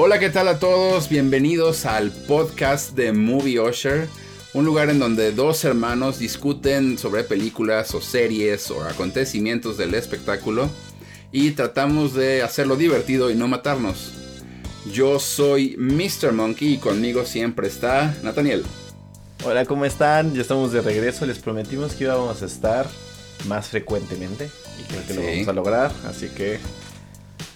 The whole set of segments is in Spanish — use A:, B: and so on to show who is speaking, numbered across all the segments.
A: Hola, ¿qué tal a todos? Bienvenidos al podcast de Movie Usher, un lugar en donde dos hermanos discuten sobre películas o series o acontecimientos del espectáculo y tratamos de hacerlo divertido y no matarnos. Yo soy Mr. Monkey y conmigo siempre está Nathaniel.
B: Hola, ¿cómo están? Ya estamos de regreso. Les prometimos que íbamos a estar más frecuentemente y creo que lo vamos a lograr. Así que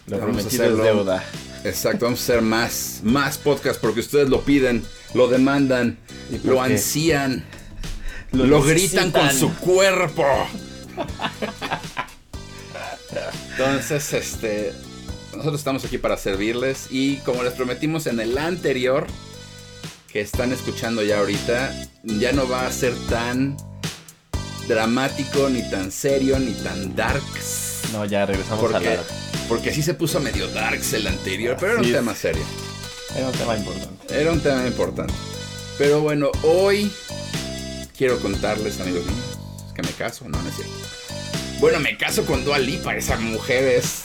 B: lo prometido es deuda.
A: Exacto, vamos a hacer más, más podcast porque ustedes lo piden, lo demandan, lo ansían, lo, gritan con su cuerpo. Entonces, este, nosotros estamos aquí para servirles y como les prometimos en el anterior, que están escuchando ya ahorita, ya no va a ser tan dramático, ni tan serio, ni tan darks.
B: No, ya regresamos
A: porque,
B: a la...
A: Porque sí se puso medio darks el anterior, pero era un tema serio.
B: Era un tema importante.
A: Era un tema importante. Pero bueno, hoy quiero contarles, amigos míos, que me caso, no, no es cierto. Bueno, me caso con Dua Lipa, esa mujer es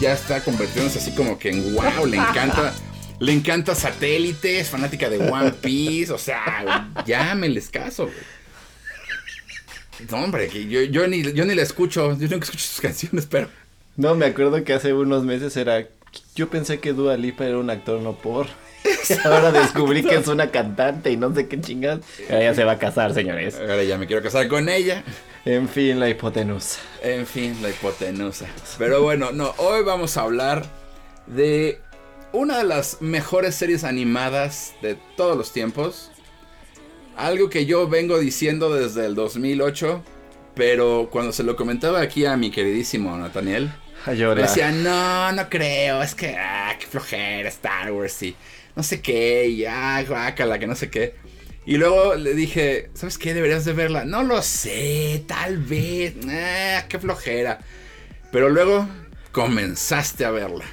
A: ya está convirtiéndose así como que en wow, le encanta le encanta satélite, es fanática de One Piece, o sea, ya me les caso, güey. No, hombre, que yo, yo, ni, yo ni la escucho, yo nunca escucho sus canciones, pero...
B: No, me acuerdo que hace unos meses era... Yo pensé que Dua Lipa era un actor no por... Ahora descubrí que es una cantante y no sé qué chingas. Ahora ya se va a casar, señores.
A: Ahora ya me quiero casar con ella.
B: En fin, la hipotenusa.
A: En fin, la hipotenusa. Pero bueno, no, hoy vamos a hablar de una de las mejores series animadas de todos los tiempos. Algo que yo vengo diciendo desde el 2008, pero cuando se lo comentaba aquí a mi queridísimo Nathaniel,
B: Llora.
A: decía, no, no creo, es que, ah, qué flojera Star Wars y no sé qué, y ah, guácala, que no sé qué. Y luego le dije, ¿sabes qué? Deberías de verla. No lo sé, tal vez, ah, qué flojera. Pero luego comenzaste a verla.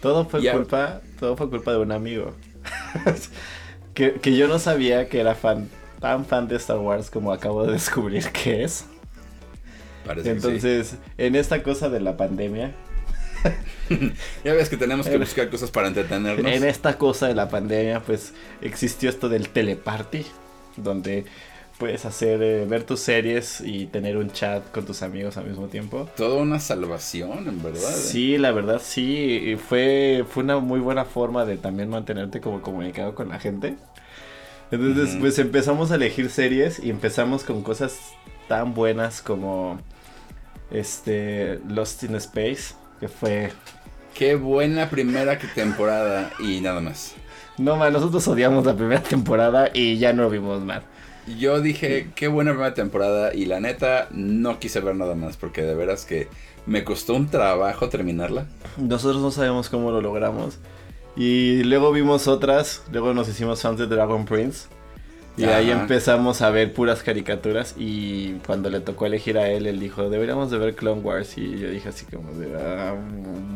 B: Todo fue culpa, todo fue culpa de un amigo. que, que, yo no sabía que era fan, tan fan de Star Wars como acabo de descubrir que es.
A: Parece
B: Entonces,
A: que sí.
B: en esta cosa de la pandemia.
A: ya ves que tenemos que buscar cosas para entretenernos.
B: En esta cosa de la pandemia, pues existió esto del teleparty, donde puedes hacer eh, ver tus series y tener un chat con tus amigos al mismo tiempo.
A: Toda una salvación, en verdad. ¿eh?
B: Sí, la verdad sí, fue fue una muy buena forma de también mantenerte como comunicado con la gente. Entonces, pues empezamos a elegir series y empezamos con cosas tan buenas como este Lost in Space, que fue
A: Qué buena primera temporada y nada más.
B: No, man, nosotros odiamos la primera temporada y ya no lo vimos más.
A: Yo dije, qué buena primera temporada y la neta no quise ver nada más porque de veras que me costó un trabajo terminarla.
B: Nosotros no sabemos cómo lo logramos. Y luego vimos otras, luego nos hicimos fans de Dragon Prince. Y Ajá. ahí empezamos a ver puras caricaturas y cuando le tocó elegir a él, él dijo, deberíamos de ver Clone Wars. Y yo dije así como de, ah,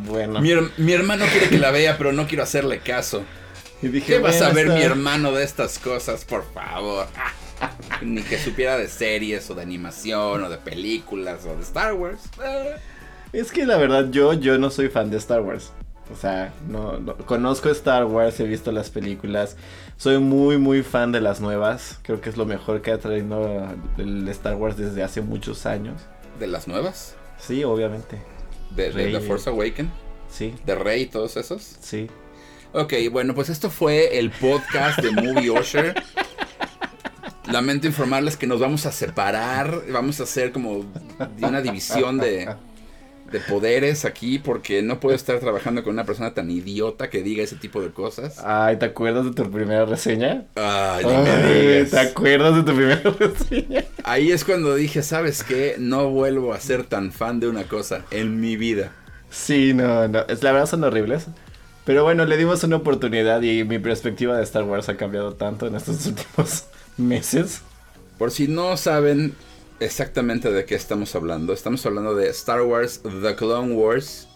B: bueno.
A: Mi, mi, hermano quiere que la vea, pero no quiero hacerle caso.
B: Y dije,
A: ¿Qué vas a ver mi hermano de estas cosas, por favor? Ni que supiera de series o de animación o de películas o de Star Wars.
B: Es que la verdad yo, yo no soy fan de Star Wars. O sea, no, no, conozco Star Wars, he visto las películas. Soy muy, muy fan de las nuevas. Creo que es lo mejor que ha traído el Star Wars desde hace muchos años.
A: ¿De las nuevas?
B: Sí, obviamente.
A: ¿De, de The Force Awakens?
B: Sí.
A: ¿De Rey y todos esos?
B: Sí.
A: Ok, bueno, pues esto fue el podcast de Movie Usher. Lamento informarles que nos vamos a separar, vamos a hacer como una división de, de poderes aquí porque no puedo estar trabajando con una persona tan idiota que diga ese tipo de cosas.
B: Ay, ¿te acuerdas de tu primera reseña?
A: Ay, me digas.
B: ¿Te acuerdas de tu primera reseña?
A: Ahí es cuando dije, ¿sabes qué? No vuelvo a ser tan fan de una cosa en mi vida.
B: Sí, no, no, es, la verdad son horribles. Pero bueno, le dimos una oportunidad y mi perspectiva de Star Wars ha cambiado tanto en estos últimos meses.
A: Por si no saben exactamente de qué estamos hablando, estamos hablando de Star Wars The Clone Wars,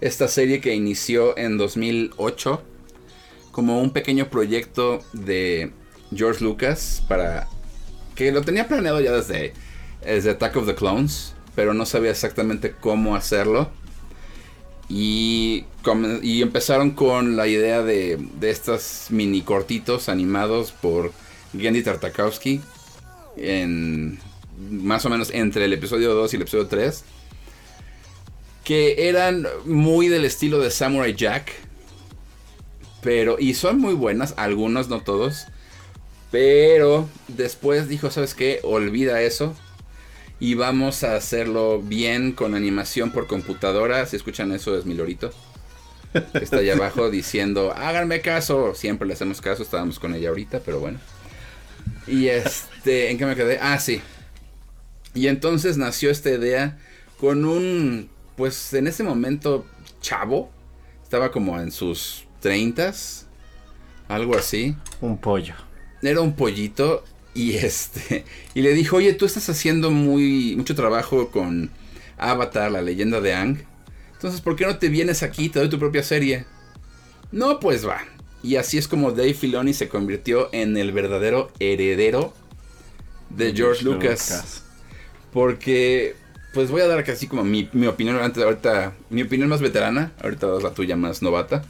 A: esta serie que inició en 2008 como un pequeño proyecto de George Lucas para que lo tenía planeado ya desde, Attack of the Clones, pero no sabía exactamente cómo hacerlo. Y, y empezaron con la idea de, de estos mini cortitos animados por Gendy Tartakovsky en más o menos entre el episodio 2 y el episodio 3 que eran muy del estilo de Samurai Jack pero y son muy buenas algunos no todos pero después dijo sabes qué olvida eso y vamos a hacerlo bien con animación por computadora. Si escuchan eso es mi lorito. Que está allá abajo diciendo háganme caso siempre le hacemos caso estábamos con ella ahorita pero bueno. Y este, ¿en qué me quedé? Ah, sí. Y entonces nació esta idea con un, pues en ese momento, chavo. Estaba como en sus treintas, algo así.
B: Un pollo.
A: Era un pollito y este, y le dijo, oye, tú estás haciendo muy, mucho trabajo con Avatar, la leyenda de Ang. Entonces, ¿por qué no te vienes aquí y te doy tu propia serie? No, pues va. Y así es como Dave Filoni se convirtió en el verdadero heredero de George, Lucas. Porque, pues voy a dar casi como mi, opinión antes ahorita, mi opinión más veterana, ahorita das la tuya más novata.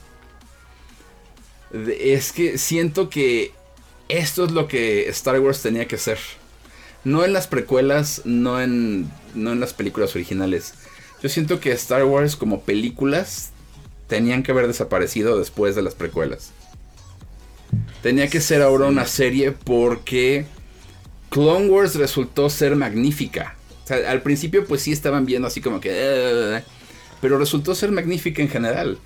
A: Es que siento que esto es lo que Star Wars tenía que ser. No en las precuelas, no en, no en las películas originales. Yo siento que Star Wars como películas tenían que haber desaparecido después de las precuelas. Tenía que ser ahora una serie porque Clone Wars resultó ser magnífica. Al principio pues sí estaban viendo así como que... Eh", pero resultó ser magnífica en general.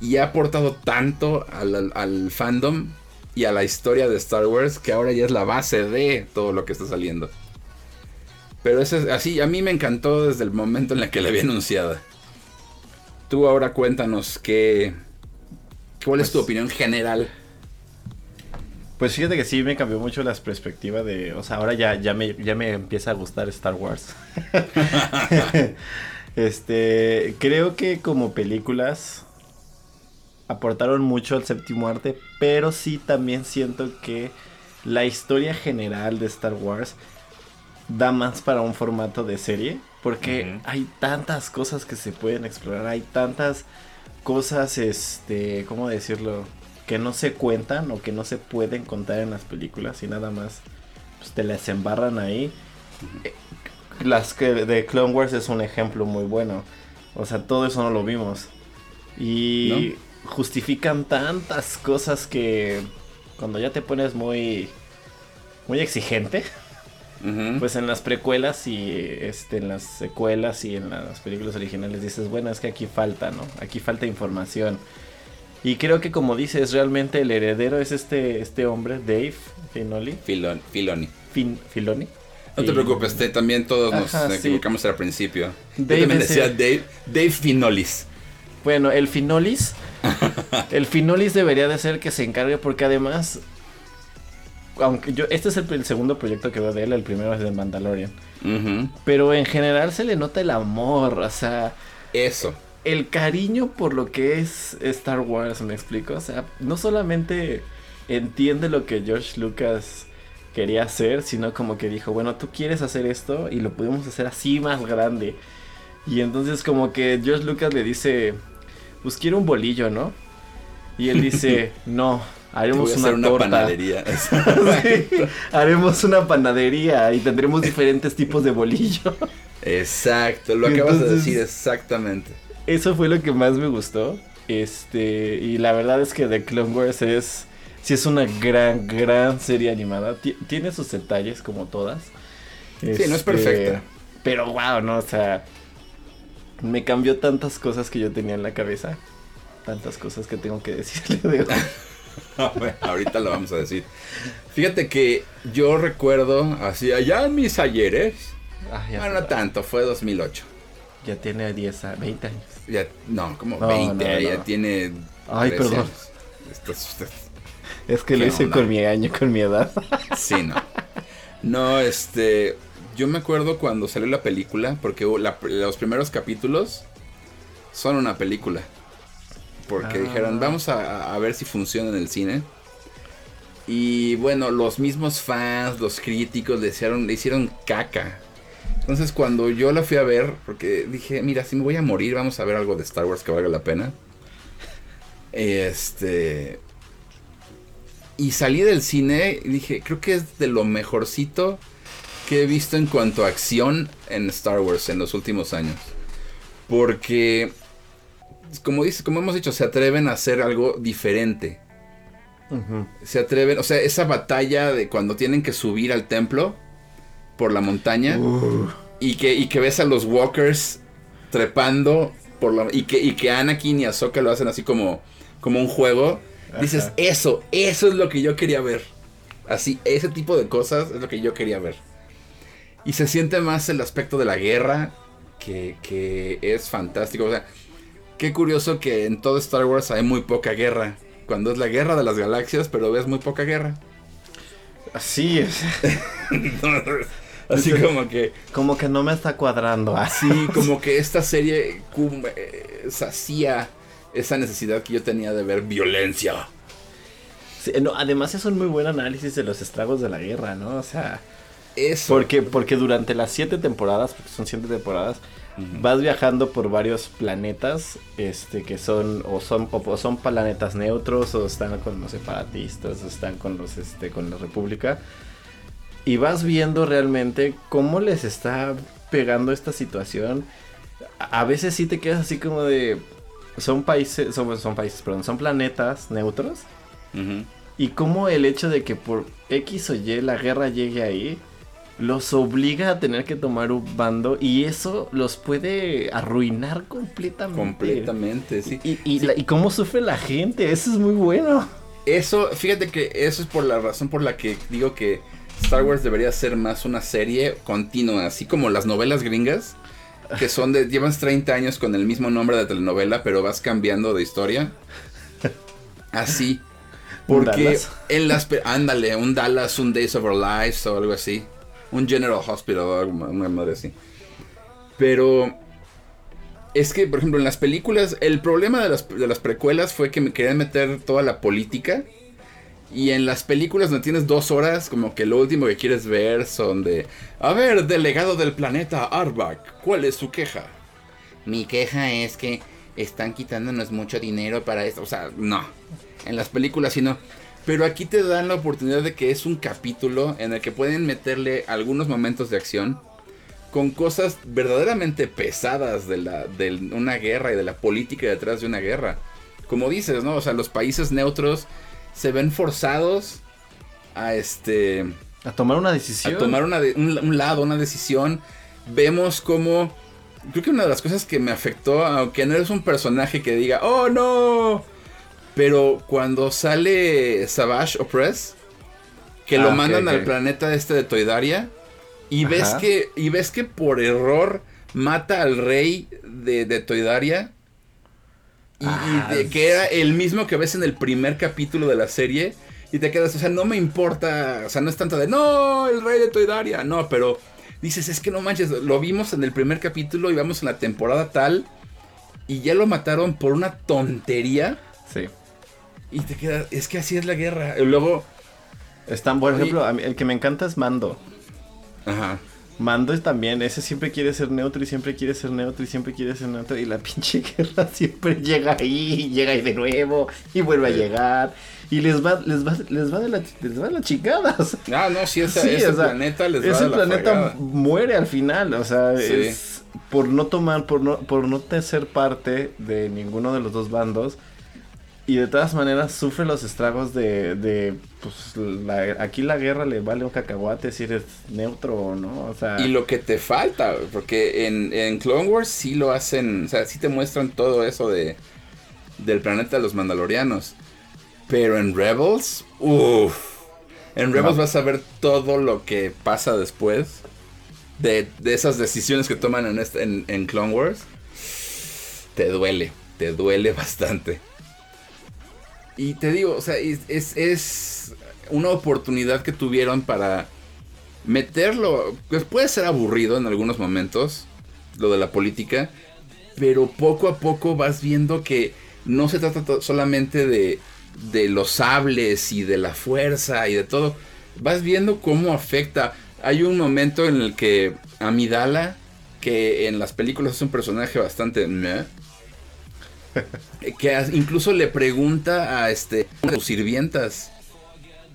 A: Y ha aportado tanto al, fandom y a la historia de Star Wars que ahora ya es la base de todo lo que está saliendo. Pero es así, a mí me encantó desde el momento en el que la había anunciada. Tú ahora cuéntanos qué... ¿Cuál es tu pues opinión general
B: pues fíjate que sí me cambió mucho las perspectivas de, o sea, ahora ya, ya, me, ya me empieza a gustar Star Wars. este, creo que como películas aportaron mucho al séptimo arte, pero sí también siento que la historia general de Star Wars da más para un formato de serie, porque hay tantas cosas que se pueden explorar, hay tantas cosas, este, ¿cómo decirlo? Que no se cuentan o que no se pueden contar en las películas y nada más pues, te las embarran ahí. Eh, las que de Clone Wars es un ejemplo muy bueno. O sea, todo eso no lo vimos. Y justifican tantas cosas que cuando ya te pones muy muy exigente, pues en las precuelas y este en las secuelas y en las películas originales dices, bueno, es que aquí falta, ¿no? Aquí falta información. Y creo que como dices, realmente el heredero es este, este hombre, Dave Finoli.
A: Filoni. Filoni.
B: Filoni.
A: No te preocupes, también todos nos equivocamos al principio. Dave Yo decía Dave, Dave Finolis.
B: Bueno, el Finolis. el Finolis debería de ser el que se encargue porque además aunque yo este es el, segundo proyecto que veo de él, el primero es de Mandalorian. Pero en general se le nota el amor, o sea,
A: eso
B: el cariño por lo que es Star Wars, me explico. O sea, no solamente entiende lo que George Lucas quería hacer, sino como que dijo, bueno, tú quieres hacer esto y lo podemos hacer así más grande. Y entonces como que George Lucas le dice, pues quiero un bolillo, ¿no? Y él dice, no, haremos una, panadería. haremos una panadería y tendremos diferentes tipos de bolillo.
A: Exacto, lo acabas de decir exactamente
B: eso fue lo que más me gustó. Este, y la verdad es que The Clone Wars es, sí es una gran, gran serie animada. tiene sus detalles como todas.
A: sí, no es este, perfecta.
B: Pero wow, no, o sea, me cambió tantas cosas que yo tenía en la cabeza. Tantas cosas que tengo que decirle de
A: ahorita lo vamos a decir. Fíjate que yo recuerdo, así allá en mis ayeres, ah, no tanto, fue 2008.
B: Ya tiene 10 a 20 años.
A: Ya, no, como 20, ya tiene.
B: Ay, perdón. Es que lo hice con mi año, con mi edad.
A: Sí, no. No, este. Yo me acuerdo cuando salió la película, porque los primeros capítulos son una película. Porque dijeron, ah. vamos a, ver si funciona en el cine. Y bueno, los mismos fans, los críticos le hicieron, le hicieron caca Entonces cuando yo la fui a ver, porque dije, mira, si me voy a morir, vamos a ver algo de Star Wars que valga la pena. Este... Y salí del cine y dije, creo que es de lo mejorcito que he visto en cuanto a acción en Star Wars en los últimos años. Porque, como, dice, como hemos dicho, se atreven a hacer algo diferente. Se atreven, o sea, esa batalla de cuando tienen que subir al templo por la montaña y, que, y que ves a los walkers trepando por la, y, que, y que Anakin y Ahsoka lo hacen así como, como un juego. Dices, eso, eso es lo que yo quería ver. Así, ese tipo de cosas es lo que yo quería ver. Y se siente más el aspecto de la guerra, que, que es fantástico. O sea, qué curioso que en todo Star Wars hay muy poca guerra. Cuando es la guerra de las galaxias, pero ves muy poca guerra.
B: Así es.
A: Así como que...
B: Como que no me está cuadrando.
A: Así como que esta serie eh, sacía esa necesidad que yo tenía de ver violencia.
B: no, además es un muy buen análisis de los estragos de la guerra, ¿no? O sea... Eso. Porque, porque durante las siete temporadas, porque son siete temporadas, vas viajando por varios planetas, este, que son, o son, o son planetas neutros, o están con los separatistas, o están con los, este, con la república. Y vas viendo realmente cómo les está pegando esta situación. A veces sí te quedas así como de. Son países. Son, son países, perdón. Son planetas neutros. Y cómo el hecho de que por X o Y la guerra llegue ahí los obliga a tener que tomar un bando y eso los puede arruinar completamente.
A: Completamente, sí.
B: Y, y, cómo sufre la gente, eso es muy bueno.
A: Eso, fíjate que eso es por la razón por la que digo que Star Wars debería ser más una serie continua, así como las novelas gringas, que son de, llevas 30 años con el mismo nombre de telenovela, pero vas cambiando de historia. Así. Porque en las... Ándale, un Dallas, un Days of Our Lives o algo así un General Hospital una madre así. Pero es que, por ejemplo, en las películas, el problema de las, de las precuelas fue que me querían meter toda la política. Y en las películas no tienes dos horas, como que lo último que quieres ver son de... A ver, delegado del planeta Arbak, ¿cuál es su queja? Mi queja es que están quitándonos mucho dinero para esto. O sea, no. En las películas sí no. Pero aquí te dan la oportunidad de que es un capítulo en el que pueden meterle algunos momentos de acción con cosas verdaderamente pesadas de, la, de una guerra y de la política detrás de una guerra. Como dices, ¿no? O sea, los países neutros se ven forzados a este...
B: A tomar una decisión.
A: A tomar una un, lado, una decisión. Vemos como... Creo que una de las cosas que me afectó, aunque no eres un personaje que diga, oh no, pero cuando sale Savage Opress, que lo ah, mandan al planeta este de Toidaria, y ves que y ves que por error mata al rey de, de Toidaria. Y, ah, que era el mismo que ves en el primer capítulo de la serie. Y te quedas, o sea, no me importa. O sea, no es tanto de, no, el rey de Toidaria. No, pero dices, es que no manches, lo vimos en el primer capítulo y vamos en la temporada tal. Y ya lo mataron por una tontería.
B: Sí.
A: Y te queda, es que así es la guerra. Y luego...
B: Están, por ejemplo, el que me encanta es Mando.
A: Ajá.
B: Mando es también, ese siempre quiere ser neutro y siempre quiere ser neutro y siempre quiere ser neutro y la pinche guerra siempre llega ahí, llega ahí de nuevo y vuelve a llegar y les va, les va, les va de la, les va de las chicadas.
A: Ah, no, si ese, ese planeta les va
B: ese de la planeta muere al final, o sea, es por no tomar, por no, por no ser parte de ninguno de los dos bandos y de todas maneras sufre los estragos de, de pues aquí la guerra le vale un cacahuate si eres neutro o no, o sea...
A: Y lo que te falta, porque en, en Clone Wars sí lo hacen, o sea, sí te muestran todo eso de del planeta de los mandalorianos. Pero en Rebels, uff, en Rebels vas a ver todo lo que pasa después de, de esas decisiones que toman en, este, en, en Clone Wars. Te duele, te duele bastante. Y te digo, o sea, es, es, una oportunidad que tuvieron para meterlo. Pues puede ser aburrido en algunos momentos, lo de la política, pero poco a poco vas viendo que no se trata solamente de, de los sables y de la fuerza y de todo. Vas viendo cómo afecta. Hay un momento en el que Amidala, que en las películas es un personaje bastante... que incluso le pregunta a este a sus sirvientas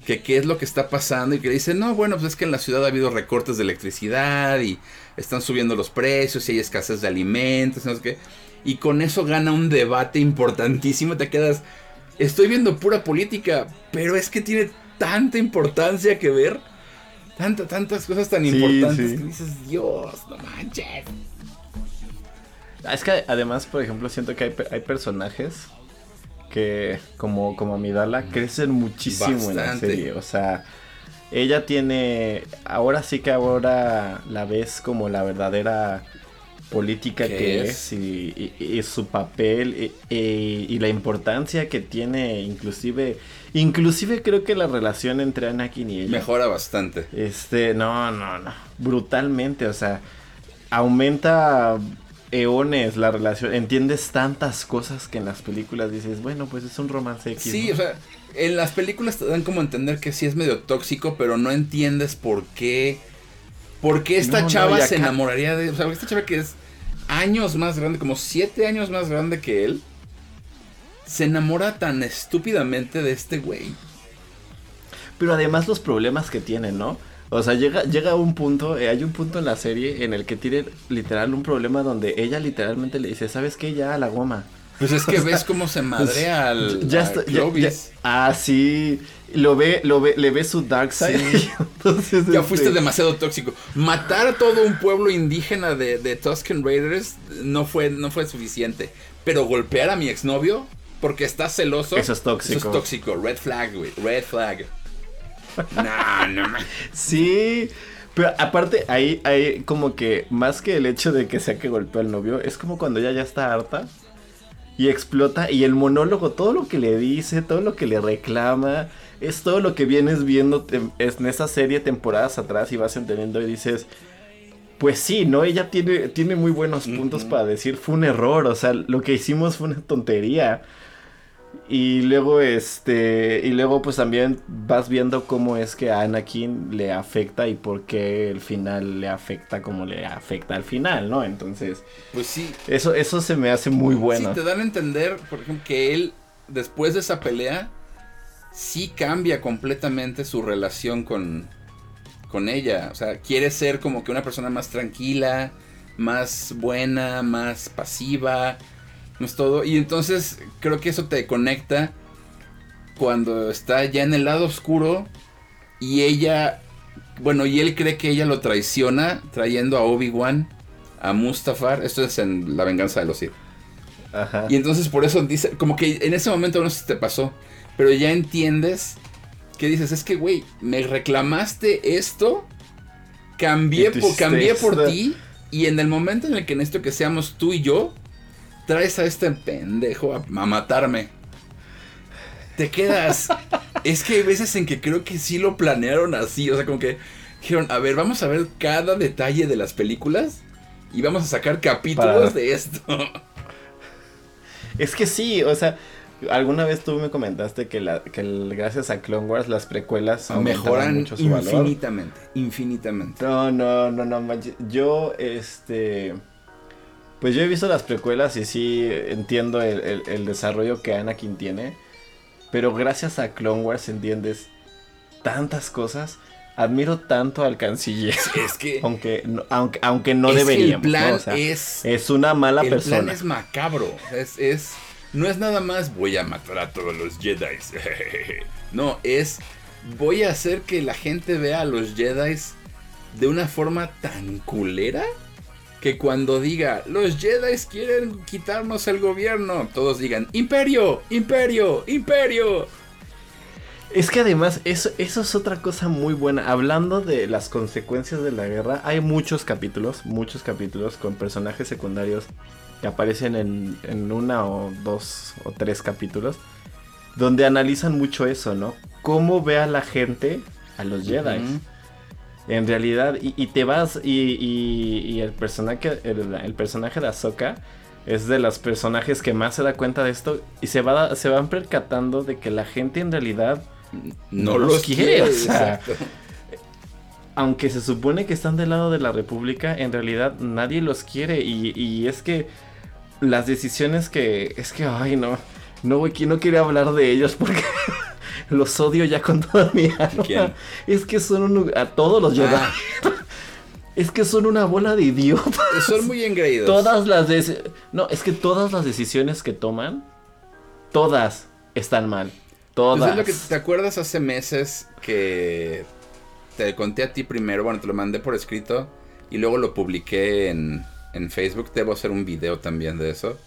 A: que qué es lo que está pasando y que dice, no, bueno, pues es que en la ciudad ha habido recortes de electricidad y están subiendo los precios y hay escasez de alimentos, no sé qué. Y con eso gana un debate importantísimo, te quedas, estoy viendo pura política, pero es que tiene tanta importancia que ver, tantas, tantas cosas tan importantes que dices, Dios, no manches.
B: Ah, es que además, por ejemplo, siento que hay, hay personajes que como, como Amidala crecen muchísimo en la serie. O sea, ella tiene, ahora sí que ahora la ves como la verdadera política que es, y, su papel y, la importancia que tiene inclusive inclusive creo que la relación entre Anakin y ella
A: mejora bastante.
B: Este no no no brutalmente o sea aumenta eones la relación. Entiendes tantas cosas que en las películas dices, bueno, pues es un romance X.
A: Sí, o sea, en las películas te dan como entender que sí es medio tóxico, pero no entiendes por qué. ¿Por qué esta chava se enamoraría de.? O sea, esta chava que es años más grande, como siete años más grande que él, se enamora tan estúpidamente de este güey.
B: Pero además los problemas que tiene, ¿no? O sea, llega, llega un punto, eh, hay un punto en la serie en el que tiene literal un problema donde ella literalmente le dice, ¿sabes qué? Ya a la goma.
A: Pues es que ves cómo se madrea al
B: ya, está, Ah, sí. Lo ve, lo ve, le ve su dark side.
A: Entonces, ya fuiste este demasiado tóxico. Matar a todo un pueblo indígena de, de Tusken Raiders no fue, no fue suficiente. Pero golpear a mi exnovio porque está celoso.
B: Eso es tóxico.
A: Eso es tóxico. Red flag, güey. Red flag. No, no.
B: Sí. Pero aparte, ahí, hay como que más que el hecho de que sea que golpeó al novio, es como cuando ella ya está harta y explota y el monólogo, todo lo que le dice, todo lo que le reclama, es todo lo que vienes viendo en esa serie temporadas atrás y vas entendiendo y dices, pues sí, ¿no? Ella tiene, tiene muy buenos puntos para decir, fue un error, o sea, lo que hicimos fue una tontería. Y luego, este, y luego pues también vas viendo cómo es que a Anakin le afecta y por qué el final le afecta como le afecta al final, ¿no? Entonces,
A: pues sí.
B: Eso, eso se me hace muy bueno.
A: Sí, te dan a entender, por ejemplo, que él, después de esa pelea, sí cambia completamente su relación con, con ella. O sea, quiere ser como que una persona más tranquila, más buena, más pasiva no es todo. Y entonces creo que eso te conecta cuando está ya en el lado oscuro y ella, bueno, y él cree que ella lo traiciona trayendo a Obi-Wan, a Mustafar. Esto es en La venganza de los Sith. Ajá. Y entonces por eso dice, como que en ese momento no sé si te pasó, pero ya entiendes que dices, es que, güey, me reclamaste esto, cambié, por, cambié por ti, y en el momento en el que necesito que seamos tú y yo, traes a este pendejo a, matarme. Te quedas. es que hay veces en que creo que sí lo planearon así. O sea, como que dijeron, a ver, vamos a ver cada detalle de las películas y vamos a sacar capítulos de esto.
B: Es que sí, o sea, alguna vez tú me comentaste que, la, que gracias a Clone Wars las precuelas
A: mejoran mucho su infinitamente, infinitamente.
B: No, no, no, no, yo este pues yo he visto las precuelas y sí entiendo el, desarrollo que Anakin tiene. Pero gracias a Clone Wars entiendes tantas cosas. Admiro tanto al canciller.
A: Es que.
B: aunque, no, aunque, aunque no deberíamos.
A: el plan es.
B: Es una mala persona. El
A: plan es macabro. Es, es. No es nada más voy a matar a todos los Jedi. no, es. Voy a hacer que la gente vea a los Jedi de una forma tan culera que cuando diga los Jedi quieren quitarnos el gobierno, todos digan imperio, imperio, imperio.
B: Es que además eso, eso es otra cosa muy buena. Hablando de las consecuencias de la guerra, hay muchos capítulos, muchos capítulos con personajes secundarios que aparecen en, en una o dos o tres capítulos, donde analizan mucho eso, ¿no? Cómo ve a la gente a los Jedi en realidad, y, te vas, y, el personaje, el, personaje de Ahsoka es de los personajes que más se da cuenta de esto y se, va, se van percatando de que la gente en realidad no, los quiere. o sea, aunque se supone que están del lado de la República, en realidad nadie los quiere. Y, es que las decisiones que. Es que, ay, no. No, no quiero hablar de ellos porque los odio ya con toda mi alma. Es que son a todos los Jedi. Ah. Es que son una bola de idiotas.
A: Son muy engreídos.
B: Todas las No, es que todas las decisiones que toman, todas están mal. Todas.
A: Pues es lo que te acuerdas hace meses que te conté a ti primero, bueno, te lo mandé por escrito y luego lo publiqué en, en Facebook. Debo hacer un video también de eso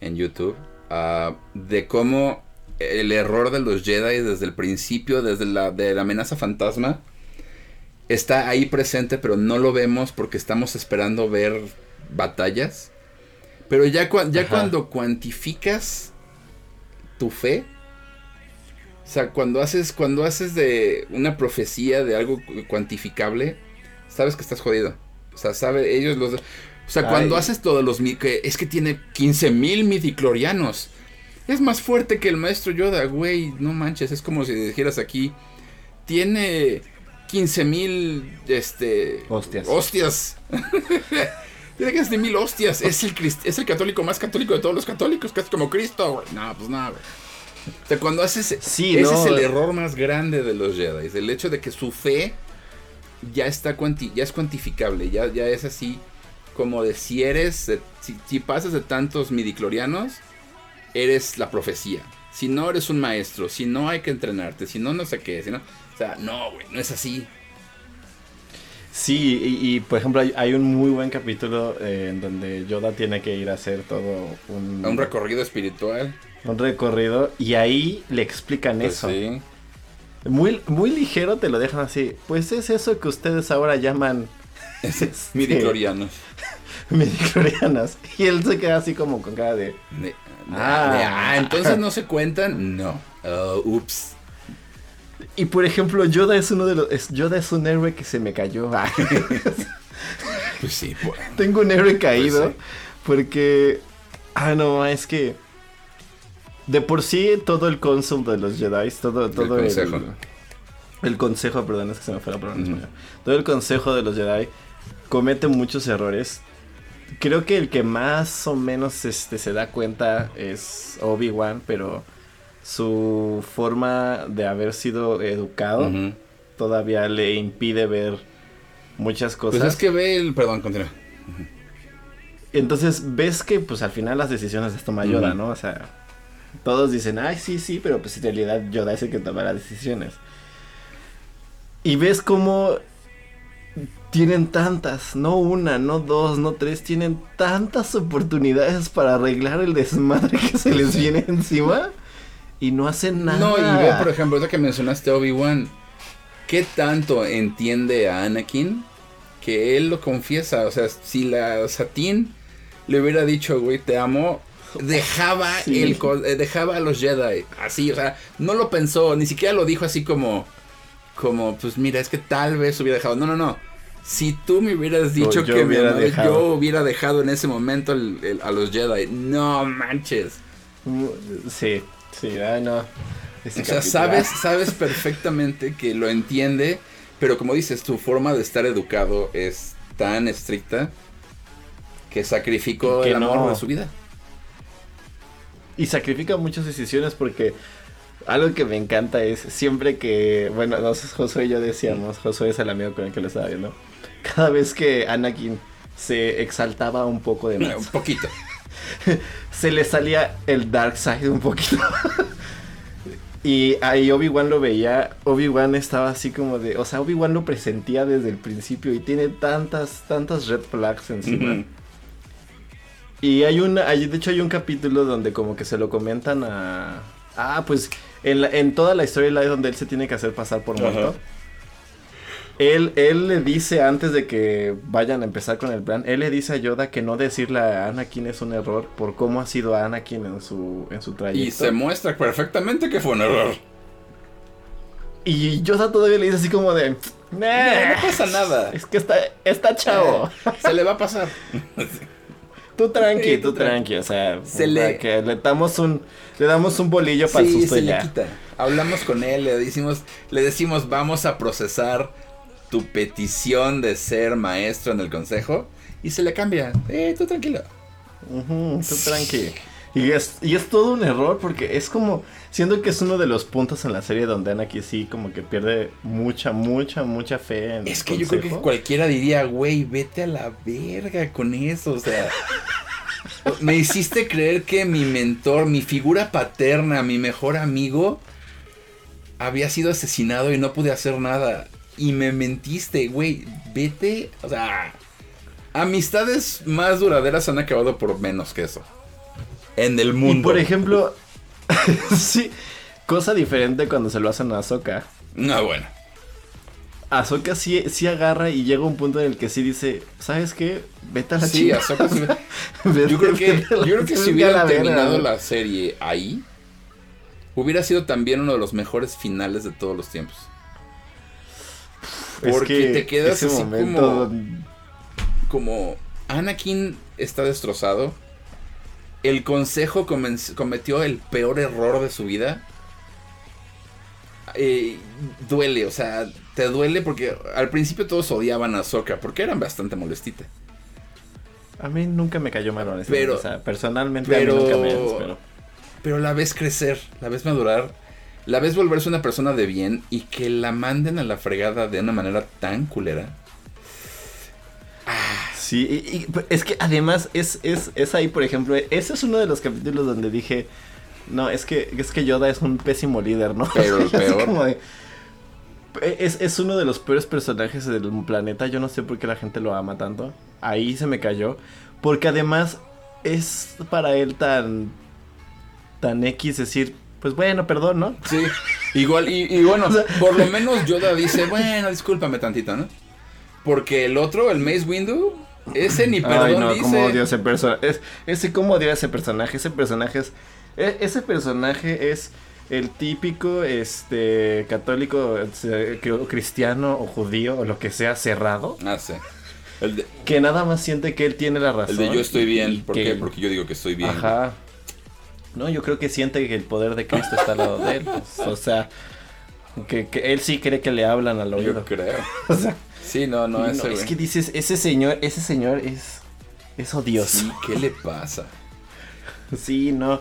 A: en YouTube. Ah, de cómo el error de los Jedi desde el principio, desde la, de la amenaza fantasma, está ahí presente, pero no lo vemos porque estamos esperando ver batallas. Pero ya, ya cuando cuantificas tu fe, o sea, cuando haces, cuando haces de una profecía de algo cuantificable, sabes que estás jodido. O sea, sabe, ellos los... O sea, cuando haces todo los... Que es que tiene 15 mil midiclorianos. Es más fuerte que el maestro Yoda, güey. No manches, es como si dijeras aquí... Tiene 15 mil... Este...
B: Hostias.
A: Hostias. tiene 15 mil hostias. Es el, es el católico más católico de todos los católicos, casi como Cristo, güey. No, pues nada, güey. O sea, cuando haces. Sí, ese es el error más grande de los Jedi. El hecho de que su fe ya está ya es cuantificable. Ya, ya es así. Como de si eres. Si, pasas de tantos midiclorianos. Eres la profecía. Si no eres un maestro. Si no hay que entrenarte. Si no, no sé qué. Si no, o sea, no, güey. No es así.
B: Sí, y, por ejemplo hay, un muy buen capítulo eh, en donde Yoda tiene que ir a hacer todo un...
A: Un recorrido espiritual
B: un recorrido y ahí le explican pues eso. Sí. Muy, muy ligero te lo dejan así. Pues es eso que ustedes ahora llaman
A: midiclorianos.
B: midiclorianas. Y él se queda así como con cara de...
A: ah. ah, entonces no se cuentan. No. Uh, ups.
B: Y por ejemplo, Yoda es uno de los. Yoda es un héroe que se me cayó.
A: pues sí,
B: Tengo un héroe caído. Pues porque. Ah, no, es que de por sí, todo el council de los Jedi, todo, todo el consejo. El, consejo, perdón, es que se me fue la palabra Todo el consejo de los Jedi comete muchos errores. Creo que el que más o menos este, se da cuenta es Obi-Wan, pero su forma de haber sido educado todavía le impide ver muchas cosas.
A: Pues es que ve el. Perdón, continúa.
B: Entonces ves que pues al final las decisiones las toma Yoda, ¿no? O sea, todos dicen, ay, sí, sí, pero pues en realidad Yoda es el que toma las decisiones. Y ves cómo tienen tantas, no una, no dos, no tres, tienen tantas oportunidades para arreglar el desmadre que se les viene encima y no hacen nada. No,
A: y ve, por ejemplo, eso que mencionaste Obi-Wan, ¿qué tanto entiende a Anakin que él lo confiesa? O sea, si la Satín le hubiera dicho, güey, te amo, dejaba el eh, dejaba a los Jedi así, o sea, no lo pensó, ni siquiera lo dijo así como como pues mira, es que tal vez hubiera dejado. No, no, no. Si tú me hubieras dicho que yo hubiera dejado en ese momento a los Jedi, no manches.
B: Mm, sí, sí, ay no.
A: o sea, sabes, sabes perfectamente que lo entiende, pero como dices, tu forma de estar educado es tan estricta que sacrificó el amor de su vida.
B: Y sacrifica muchas decisiones porque algo que me encanta es siempre que, bueno, nosotros Josué y yo decíamos, Josué es el amigo con el que lo estaba viendo, cada vez que Anakin se exaltaba un poco de más.
A: un poquito.
B: se le salía el dark side un poquito. y ahí Obi-Wan lo veía, Obi-Wan estaba así como de, o sea, Obi-Wan lo presentía desde el principio y tiene tantas, tantas red flags encima. Y hay una, hay, de hecho hay un capítulo donde como que se lo comentan a... Ah, pues en, en toda la historia donde él se tiene que hacer pasar por muerto. Él, él le dice antes de que vayan a empezar con el plan, él le dice a Yoda que no decirle a Anakin es un error por cómo ha sido Anakin en su, en su trayecto.
A: Y se muestra perfectamente que fue un error.
B: Y Yoda todavía le dice así como de...
A: no, pasa nada.
B: Es que está, está chavo.
A: se le va a pasar.
B: Tú tranqui, tú tranqui, o sea, se le... que le damos un le damos un bolillo para sí, se Le quita.
A: Hablamos con él, le decimos le decimos, "Vamos a procesar tu petición de ser maestro en el consejo y se le cambia. Eh, tú tranquilo.
B: tú tranquilo. Y es, y es todo un error porque es como, siento que es uno de los puntos en la serie donde Anakin sí como que pierde mucha, mucha, mucha fe
A: en Es que yo creo que cualquiera diría, güey, vete a la verga con eso, o sea... me hiciste creer que mi mentor, mi figura paterna, mi mejor amigo, había sido asesinado y no pude hacer nada. Y me mentiste, güey, vete, o sea... Amistades más duraderas han acabado por menos que eso en el mundo.
B: Y por ejemplo, sí, cosa diferente cuando se lo hacen a Ahsoka.
A: No, bueno.
B: Ahsoka sí, sí agarra y llega un punto en el que sí dice, ¿sabes qué? Vete a la
A: Sí, Ahsoka sí. yo creo que, yo creo que si hubiera terminado la serie ahí, hubiera sido también uno de los mejores finales de todos los tiempos. Porque te quedas así como... Como Anakin está destrozado el consejo cometió el peor error de su vida. Eh, duele, o sea, te duele porque al principio todos odiaban a Soka porque eran bastante molestita.
B: A mí nunca me cayó mal, pero, o sea, personalmente a mí nunca me pero...
A: pero la ves crecer, la ves madurar, la ves volverse una persona de bien y que la manden a la fregada de una manera tan culera.
B: Sí, y, es que además es, es, es ahí, por ejemplo, ese es uno de los capítulos donde dije, no, es que, es que Yoda es un pésimo líder, ¿no?
A: Pero peor.
B: es, es uno de los peores personajes del planeta, yo no sé por qué la gente lo ama tanto. Ahí se me cayó. Porque además es para él tan, tan X decir, pues bueno, perdón, ¿no?
A: Sí, igual, y, bueno, por lo menos Yoda dice, bueno, discúlpame tantito, ¿no? Porque el otro, el Mace Windu, ese ni perdón Ay, no, dice.
B: cómo odio ese personaje. ese cómo odio ese personaje. Ese personaje es. E, ese personaje es el típico este católico cristiano o judío o lo que sea cerrado.
A: Ah, sí.
B: que nada más siente que él tiene la razón.
A: El de yo estoy bien. ¿Por qué? Porque yo digo que estoy bien.
B: Ajá. No, yo creo que siente que el poder de Cristo está al lado de él. Pues, o sea, que, que, él sí cree que le hablan al oído.
A: Yo creo. o sea, Sí, no, no,
B: ese, Es que dices, ese señor, ese señor es, es odioso.
A: Sí, ¿qué le pasa?
B: sí, no.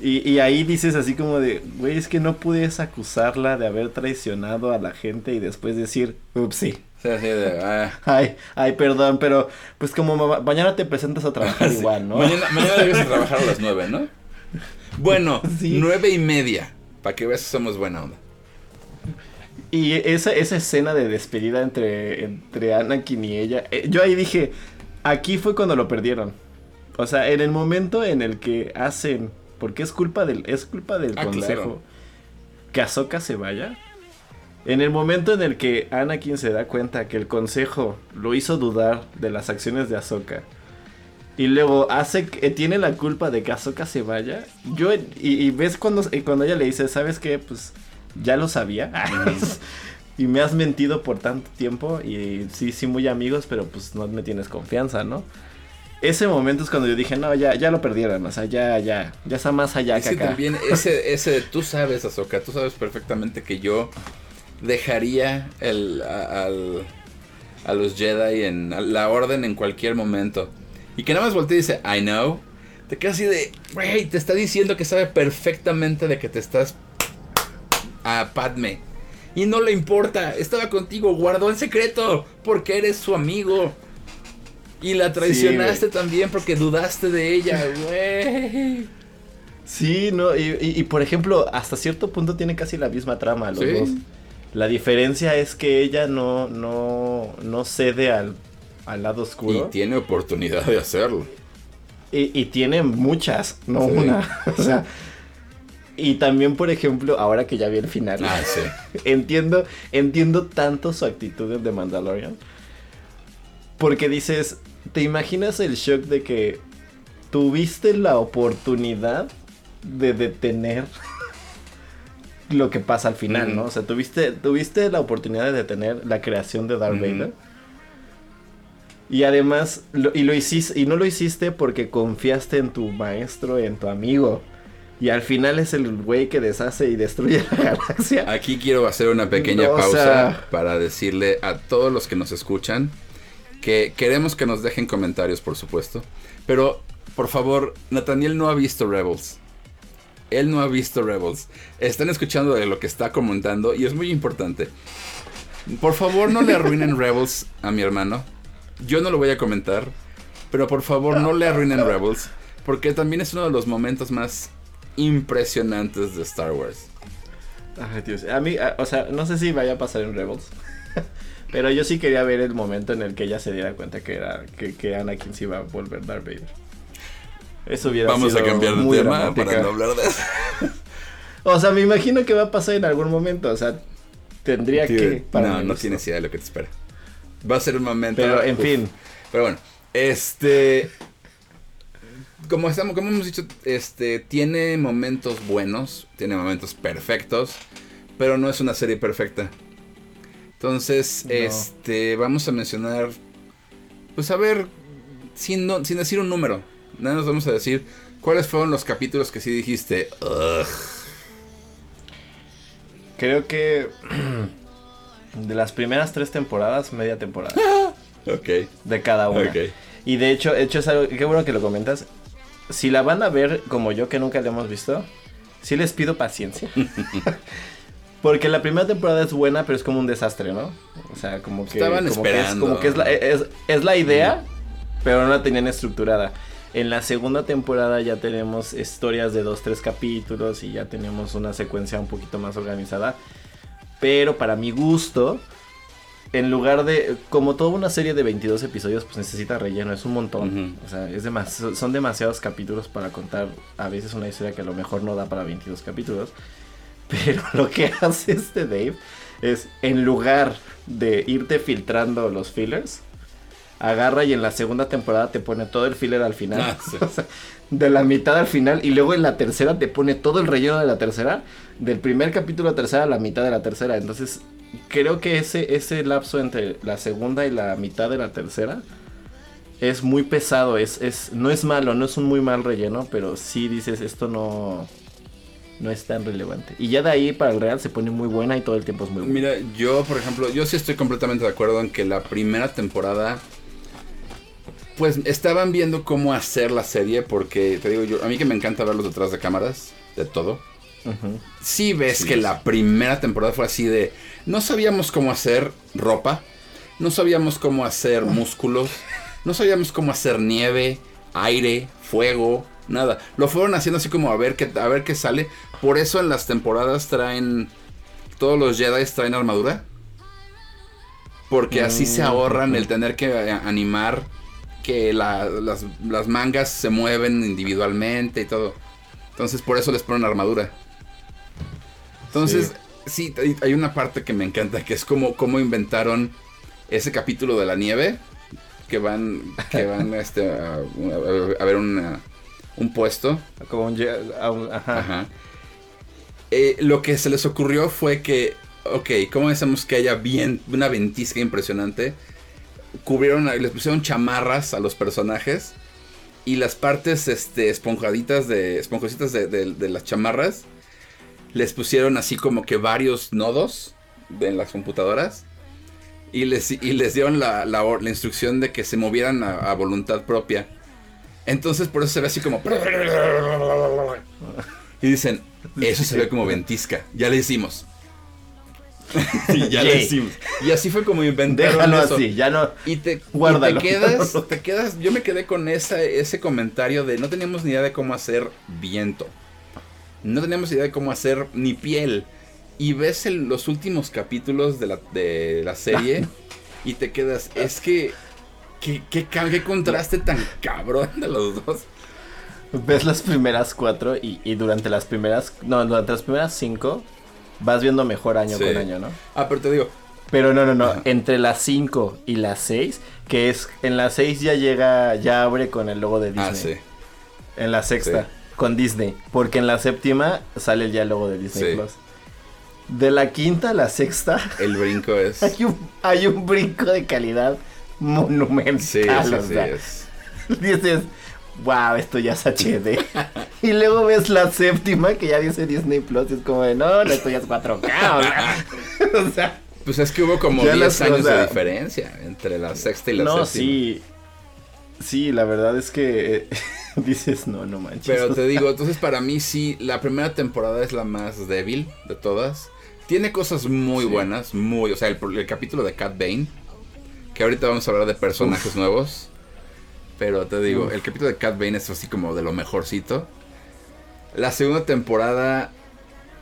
B: Y, ahí dices así como de, güey, es que no puedes acusarla de haber traicionado a la gente y después decir, ups, sí.
A: Sí, así de, ah.
B: Ay, ay, perdón, pero pues como mañana te presentas a trabajar igual, ¿no?
A: Mañana, mañana debes a trabajar a las nueve, ¿no? Bueno, nueve y media, para que veas somos buena onda.
B: Y esa, esa escena de despedida entre, entre Anakin y ella, eh, yo ahí dije, aquí fue cuando lo perdieron. O sea, en el momento en el que hacen, porque es culpa del, es culpa del ah, consejo, que Ahsoka se vaya. En el momento en el que Anakin se da cuenta que el consejo lo hizo dudar de las acciones de Ahsoka. Y luego hace que tiene la culpa de que Ahsoka se vaya. Yo, y, ves cuando, cuando ella le dice, ¿sabes qué? Pues ya lo sabía. y me has mentido por tanto tiempo y sí, sí, muy amigos, pero pues no me tienes confianza, ¿no? Ese momento es cuando yo dije, no, ya, ya lo perdieron, o sea, ya, ya, ya está más allá que acá.
A: también, ese, ese, tú sabes, Azoka, tú sabes perfectamente que yo dejaría el, a, a los Jedi en la orden en cualquier momento. Y que nada más voltea y dice, I know. Te quedas así de, güey, te está diciendo que sabe perfectamente de que te estás a Padme. Y no le importa, estaba contigo, guardó el secreto porque eres su amigo. Y la traicionaste también porque dudaste de ella, güey.
B: Sí, no, y, por ejemplo, hasta cierto punto tiene casi la misma trama los dos. La diferencia es que ella no, no, no cede al, al lado oscuro.
A: Y tiene oportunidad de hacerlo.
B: Y, y tiene muchas, no una. o sea, y también, por ejemplo, ahora que ya vi el final,
A: ah,
B: entiendo, entiendo tanto su actitud de Mandalorian. Porque dices, ¿te imaginas el shock de que tuviste la oportunidad de detener lo que pasa al final, ¿no? O sea, tuviste, tuviste la oportunidad de detener la creación de Darth Vader. Y además, y lo hiciste, y no lo hiciste porque confiaste en tu maestro, en tu amigo y al final es el güey que deshace y destruye la galaxia.
A: Aquí quiero hacer una pequeña pausa para decirle a todos los que nos escuchan que queremos que nos dejen comentarios, por supuesto. Pero, por favor, Nathaniel no ha visto Rebels. Él no ha visto Rebels. Están escuchando de lo que está comentando y es muy importante. Por favor, no le arruinen Rebels a mi hermano. Yo no lo voy a comentar. Pero por favor, no le arruinen Rebels. Porque también es uno de los momentos más impresionantes de Star Wars.
B: Ay, Dios. A mí, o sea, no sé si vaya a pasar en Rebels. pero yo sí quería ver el momento en el que ella se diera cuenta que era que, que Anakin se iba a volver Darth Vader. Eso hubiera
A: Vamos a cambiar de tema para no hablar de eso.
B: o sea, me imagino que va a pasar en algún momento. O sea, tendría que.
A: no, no tienes idea de lo que te espera. Va a ser un momento.
B: Pero, en fin.
A: Pero bueno, este como estamos, como hemos dicho, este tiene momentos buenos, tiene momentos perfectos, pero no es una serie perfecta. Entonces, este, vamos a mencionar, pues a ver, sin, sin decir un número, nada nos vamos a decir cuáles fueron los capítulos que sí dijiste.
B: Creo que de las primeras tres temporadas, media temporada.
A: ok.
B: De cada una. Y de hecho, hecho es algo, qué bueno que lo comentas si la van a ver como yo que nunca la hemos visto, sí les pido paciencia. Porque la primera temporada es buena, pero es como un desastre, ¿no? O sea, como que,
A: Estaban
B: como
A: esperando.
B: es, como que es la, es, la idea, pero no la tenían estructurada. En la segunda temporada ya tenemos historias de dos, tres capítulos y ya tenemos una secuencia un poquito más organizada. Pero para mi gusto, en lugar de, como toda una serie de 22 episodios, pues necesita relleno, es un montón. O sea, es son demasiados capítulos para contar a veces una historia que a lo mejor no da para 22 capítulos. Pero lo que hace este Dave es, en lugar de irte filtrando los fillers, agarra y en la segunda temporada te pone todo el filler al final. Ah, de la mitad al final y luego en la tercera te pone todo el relleno de la tercera. Del primer capítulo a la tercera a la mitad de la tercera. Entonces creo que ese, ese lapso entre la segunda y la mitad de la tercera es muy pesado. Es, es, no es malo, no es un muy mal relleno, pero sí dices, esto no, no es tan relevante. Y ya de ahí para el Real se pone muy buena y todo el tiempo es muy buena.
A: Mira, yo, por ejemplo, yo sí estoy completamente de acuerdo en que la primera temporada. Pues estaban viendo cómo hacer la serie porque, te digo yo, a mí que me encanta verlos detrás de cámaras, de todo. Si ves que la primera temporada fue así de... No sabíamos cómo hacer ropa, no sabíamos cómo hacer músculos, no sabíamos cómo hacer nieve, aire, fuego, nada. Lo fueron haciendo así como a ver qué, a ver qué sale. Por eso en las temporadas traen... Todos los Jedi traen armadura. Porque así se mm, ahorran el tener que eh, animar que las, las mangas se mueven individualmente y todo. Entonces por eso les ponen armadura. Entonces, sí. hay una parte que me encanta, que es como cómo inventaron ese capítulo de la nieve, que van, van este, a, ver un puesto.
B: Como un...
A: ajá. Eh, lo que se les ocurrió fue que, ok, ¿cómo hacemos que haya bien, una ventisca impresionante? Cubrieron, les pusieron chamarras a los personajes y las partes este, esponjaditas de, esponjositas de las chamarras les pusieron así como que varios nodos en las computadoras y les, y les dieron la, la, instrucción de que se movieran a, voluntad propia. Entonces por eso se ve así como... Y dicen, eso se ve como ventisca, ya le hicimos. ya le hicimos. Y así fue como inventaron
B: Déjalo así, ya no.
A: Y te, Y te quedas, te quedas. Yo me quedé con esa, ese comentario de no teníamos ni idea de cómo hacer viento no teníamos idea de cómo hacer ni piel. Y ves los últimos capítulos de la, de la serie y te quedas, es que, ¿qué, qué, contraste tan cabrón de los dos.
B: Ves las primeras cuatro y, durante las primeras, no, durante las primeras cinco vas viendo mejor año con año, ¿no?
A: Ah, pero te digo.
B: Pero no, no, no, entre las cinco y las seis, que es, en las seis ya llega, ya abre con el logo de ah, Disney. Ah, sí. En la sexta con Disney, porque en la séptima sale el diálogo de Disney Plus. De la quinta a la sexta.
A: El brinco es.
B: Hay un, brinco de calidad monumental. Sí, sí, sí Dices, wow, esto ya es HD. Y luego ves la séptima que ya dice Disney Plus y es como de, no, no esto ya es 4K.
A: o sea, pues es que hubo como 10 años de diferencia entre la sexta y la séptima. No,
B: sí. Sí, la verdad es que dices, no, no manches.
A: Pero te digo, entonces para mí sí, la primera temporada es la más débil de todas. Tiene cosas muy buenas, muy, o sea, el, capítulo de Cat Bane, que ahorita vamos a hablar de personajes nuevos. Pero te digo, el capítulo de Cat Bane es así como de lo mejorcito. La segunda temporada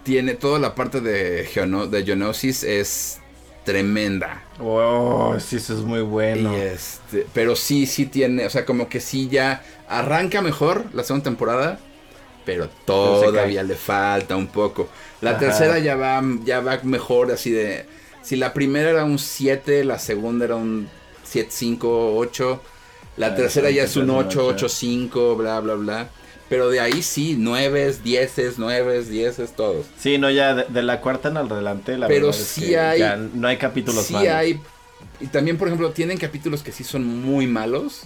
A: tiene toda la parte de, de Geonosis es tremenda.
B: Oh, sí, eso es muy bueno.
A: este, pero sí, sí tiene, o sea, como que sí ya arranca mejor la segunda temporada, pero todavía le falta un poco. La tercera ya va, ya va mejor, así de, si la primera era un 7, la segunda era un 7, 5, 8, la ah, tercera ya es un 8, 8, 5, bla, bla, bla. Pero de ahí sí, nueves, dieces, nueves, dieces, todos.
B: Sí, no, ya de, la cuarta en adelante, la
A: Pero sí hay.
B: Ya no hay capítulos
A: sí hay. Y también, por ejemplo, tienen capítulos que sí son muy malos.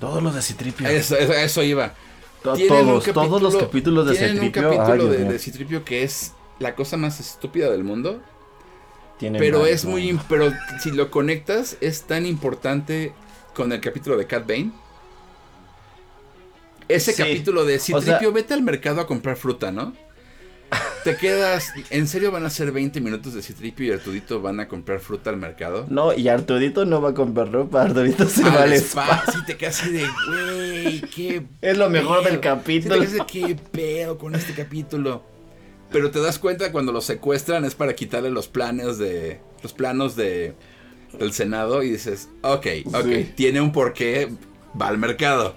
B: Todos los de Citripio.
A: Eso, eso, iba.
B: todos, todos los capítulos de Citripio.
A: Tienen un capítulo de, Citripio que es la cosa más estúpida del mundo. pero es muy. Pero si lo conectas, es tan importante con el capítulo de Cat Bane ese capítulo de Citripio, vete al mercado a comprar fruta, ¿no? Te quedas, ¿en serio van a ser 20 minutos de Citripio y Artudito van a comprar fruta al mercado?
B: No, y Artudito no va a comprar ropa, Artudito se va al spa.
A: Sí, te quedas así de, güey, qué
B: Es lo mejor del capítulo.
A: Sí, te quedas de, qué pedo con este capítulo. Pero te das cuenta cuando lo secuestran es para quitarle los planes de, los planos de, del Senado y dices, ok, ok, tiene un porqué, va al mercado.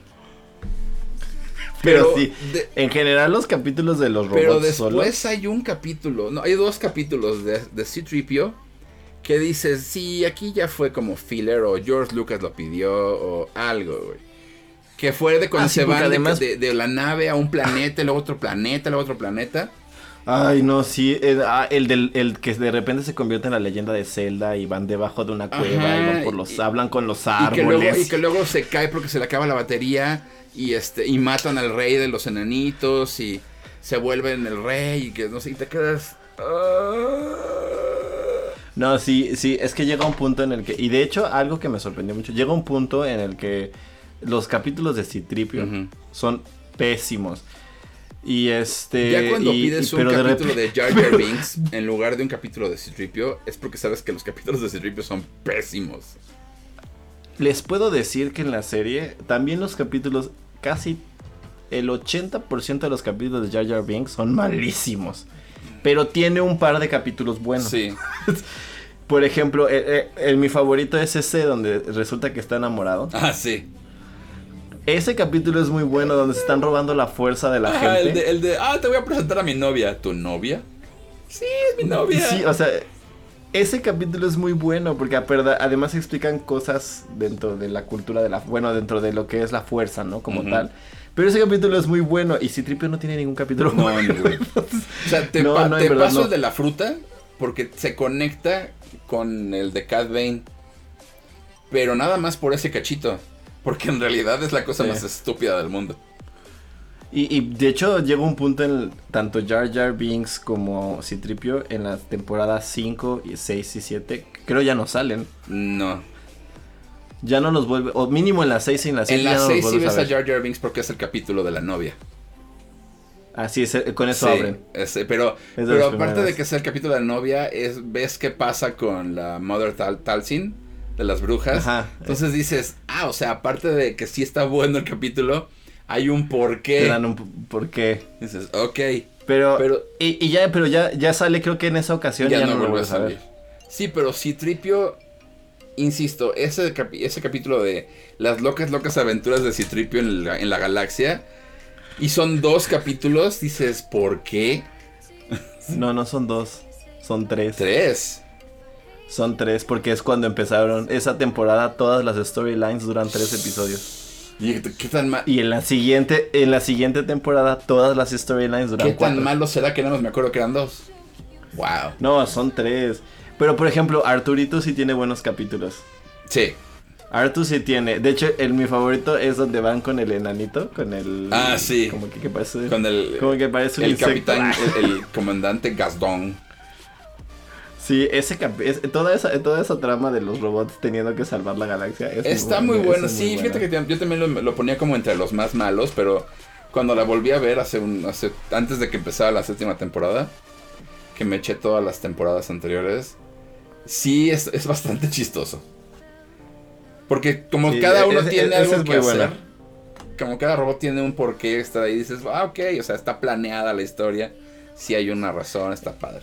B: Pero, sí, en general los capítulos de los robots
A: Pero después hay un capítulo, no, hay dos capítulos de, de C-3PO que dices, sí, aquí ya fue como filler o George Lucas lo pidió o algo, güey. Que fue de cuando ah, se van además... de, la nave a un planeta, luego otro planeta, luego otro planeta.
B: Ay, no, sí, ah, el, del el que de repente se convierte en la leyenda de Zelda y van debajo de una cueva y van por los, hablan con los árboles.
A: y que luego se cae porque se le acaba la batería y este y matan al rey de los enanitos y se vuelven el rey y que no sé y te quedas ah.
B: no sí sí es que llega un punto en el que y de hecho algo que me sorprendió mucho llega un punto en el que los capítulos de Citripio son pésimos. Y este
A: ya cuando pides un capítulo de, Jar Jar Binks en lugar de un capítulo de Citripio es porque sabes que los capítulos de Citripio son pésimos.
B: Les puedo decir que en la serie también los capítulos casi el 80% de los capítulos de Jar Jar Binks son malísimos. Pero tiene un par de capítulos buenos.
A: Sí.
B: Por ejemplo, el, el, mi favorito es ese donde resulta que está enamorado.
A: Ah, sí.
B: Ese capítulo es muy bueno donde se están robando la fuerza de la ah, gente.
A: El de, el de, ah, te voy a presentar a mi novia. ¿Tu novia? Sí, es mi novia.
B: Sí, o sea, ese capítulo es muy bueno porque además explican cosas dentro de la cultura de la... Bueno, dentro de lo que es la fuerza, ¿no? Como tal. Pero ese capítulo es muy bueno y Citripio no tiene ningún capítulo no, bueno.
A: o sea, te, paso el de la fruta porque se conecta con el de Cat Bane. Pero nada más por ese cachito. Porque en realidad es la cosa más estúpida del mundo.
B: Y, de hecho llega un punto en tanto Jar Jar Binks como Citripio en las temporadas 5, y 6 y 7, creo ya no salen.
A: No.
B: Ya no los vuelve, o mínimo en las 6 y en las 7.
A: En las 6 sí ves a, Jar Jar Binks porque es el capítulo de la novia.
B: Así es, eh, con eso abren.
A: pero pero aparte de que sea el capítulo de la novia, es, ves qué pasa con la Mother Tal Talsin de las brujas. Entonces dices, ah, o sea, aparte de que sí está bueno el capítulo hay un porqué.
B: Te dan un porqué.
A: Dices, ok.
B: Pero, pero y, ya, pero ya, ya sale, creo que en esa ocasión ya, no, vuelve a salir.
A: Sí, pero si Citripio, insisto, ese, ese capítulo de las locas, locas aventuras de Citripio en la, en la galaxia, y son dos capítulos, dices, ¿por qué?
B: No, no son dos, son tres.
A: ¿Tres?
B: Son tres, porque es cuando empezaron esa temporada, todas las storylines duran tres episodios.
A: ¿Y qué tan mal?
B: Y en la siguiente, en la siguiente temporada, todas las storylines duran
A: ¿Qué tan malo será que no me acuerdo que eran dos? Wow.
B: No, son tres. Pero por ejemplo, Arturito sí tiene buenos capítulos.
A: Sí.
B: Artu sí tiene. De hecho, el mi favorito es donde van con el enanito, con el.
A: Ah, sí.
B: Como que, que parece.
A: Con el.
B: Como que parece un
A: el
B: insecto.
A: capitán, el, el comandante Gasdón.
B: Sí, ese es- toda esa toda esa trama de los robots teniendo que salvar la galaxia es
A: Está muy
B: buena,
A: bueno, sí,
B: muy
A: fíjate que
B: buena.
A: yo también lo, lo ponía como entre los más malos, pero cuando la volví a ver hace un, hace, antes de que empezara la séptima temporada, que me eché todas las temporadas anteriores, sí es, es bastante chistoso. Porque como
B: Sí,
A: cada uno
B: ese-
A: tiene
B: ese
A: algo que
B: muy
A: hacer, como cada robot tiene un porqué estar ahí, dices, ah, ok, o sea, está planeada la historia, si hay una razón, está padre.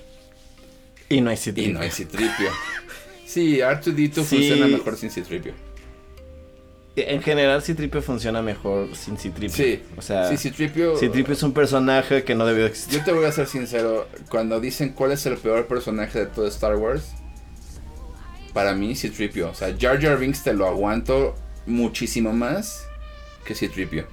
B: Y no hay
A: Y
B: Citripio.
A: no hay Citripio. Sí, R2D2
B: Sí.
A: funciona mejor sin Citripio.
B: En general Citripio funciona mejor sin Citripio.
A: Sí,
B: O sea,
A: sí, Citripio.
B: Citripio es un personaje que no debió existir.
A: Yo te voy a ser sincero, cuando dicen cuál es el peor personaje de todo Star Wars, para mí Citripio. O sea, Jar Jar Binks te lo aguanto muchísimo más que Citripio.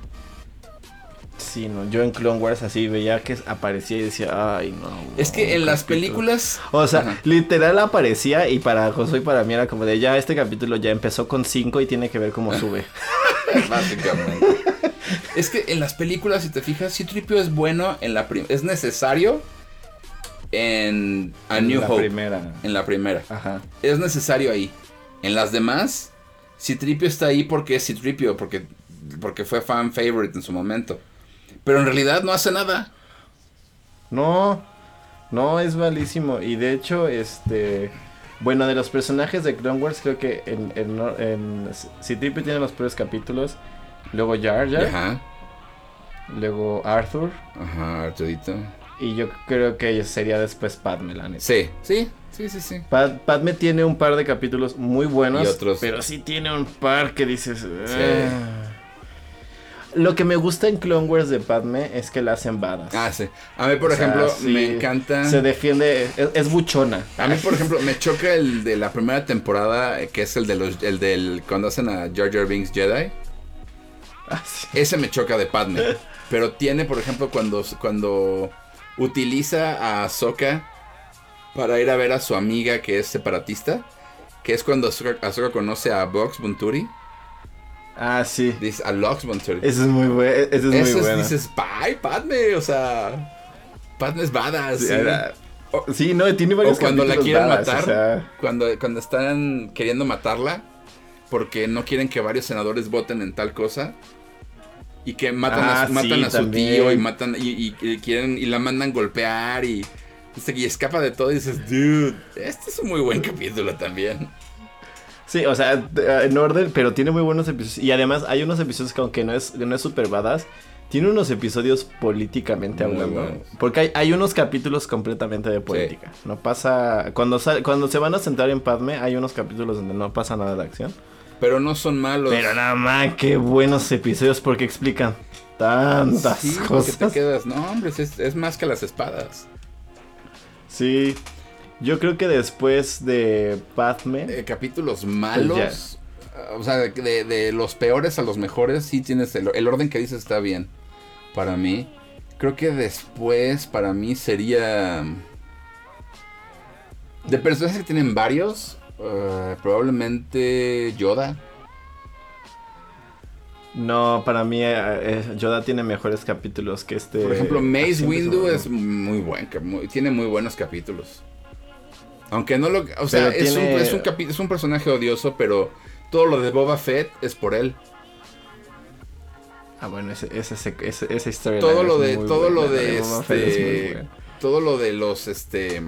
B: Sí, no, yo en Clone Wars así veía que aparecía y decía, ay, no.
A: Es que en las
B: capítulo".
A: películas...
B: O sea,
A: Ajá.
B: literal aparecía y para Josué y para mí era como de ya este capítulo ya empezó con 5 y tiene que ver cómo sube.
A: Básicamente. es que en las películas, si te fijas, Citripio es bueno en la es necesario en A New
B: la
A: Hope.
B: primera.
A: En la primera.
B: Ajá.
A: es necesario ahí. En las demás, Citripio está ahí porque es Citripio, porque, porque fue fan favorite en su momento. Pero en realidad no hace nada.
B: No, no, es malísimo. Y de hecho, este. Bueno, de los personajes de Clone Wars, creo que en, en, en tiene los peores capítulos. Luego Jar Jar,
A: Ajá.
B: luego Arthur.
A: Ajá, Artudito.
B: Y yo creo que sería después Padme, la neta.
A: Sí, sí, sí, sí, sí.
B: Pa- Padme tiene un par de capítulos muy buenos,
A: Y otros-
B: pero sí tiene un par que dices. "Ah". Lo que me gusta en Clone Wars de Padme es que la hacen badass.
A: Ah, sí. A mí, por
B: O sea,
A: ejemplo,
B: sí,
A: me encanta.
B: Se defiende, es, es buchona.
A: A mí, por ejemplo, me choca el de la primera temporada, eh, que es el de los, el del cuando hacen a Jar Jar Binks Jedi.
B: Ah, sí.
A: Ese me choca de Padme. Pero tiene, por ejemplo, cuando, cuando utiliza a Ahsoka para ir a ver a su amiga que es separatista. Que es cuando Ahsoka, Ahsoka conoce a Vox Bunturi.
B: Ah, sí.
A: Dice a Bunturi.
B: Ese es muy bueno. Ese es muy
A: Eso es, dices, bye, Padme. O sea, Padme es badass.
B: Sí,
A: sí.
B: era- sí, no, tiene varios
A: O cuando la quieren
B: badass,
A: matar,
B: o sea,
A: cuando, cuando están queriendo matarla, porque no quieren que varios senadores voten en tal cosa. Y que matan, a,
B: Ah,
A: matan
B: sí,
A: a su
B: también.
A: tío y matan y, y- y quieren y la mandan golpear y, y escapa de todo y dices, dude, este es un muy buen capítulo también.
B: Sí, o sea, t- en orden, pero tiene muy buenos episodios. Y además hay unos episodios que aunque no es, no es super badass, tiene unos episodios políticamente
A: Muy
B: hablando.
A: buenos.
B: Porque hay, hay unos capítulos completamente de política. No pasa... Cuando, sal- cuando se van a centrar en Padme, hay unos capítulos donde no pasa nada de acción.
A: Pero no son malos.
B: Pero nada más, qué buenos episodios porque explican tantas
A: sí,
B: cosas.
A: te quedas, no, hombre, es, es más que las espadas.
B: Sí, yo creo que después de Padme...
A: Eh, capítulos malos. O sea, de, los peores a los mejores, sí tienes el, el orden que dices está bien. Para mí. Creo que después, para mí, sería. De personajes que tienen varios. eh, probablemente Yoda.
B: No, para mí eh, eh, Yoda tiene mejores capítulos que este.
A: Por ejemplo,
B: Ascenso
A: Windu es muy buen. muy- tiene muy buenos capítulos. Aunque no lo. O sea, es,
B: tiene-
A: un, es, un capi- es un personaje odioso, pero todo lo de Boba Fett es por él.
B: Ah, bueno, ese- ese- esa historia.
A: todo lo de todo
B: buena,
A: lo de
B: es
A: este todo lo de los este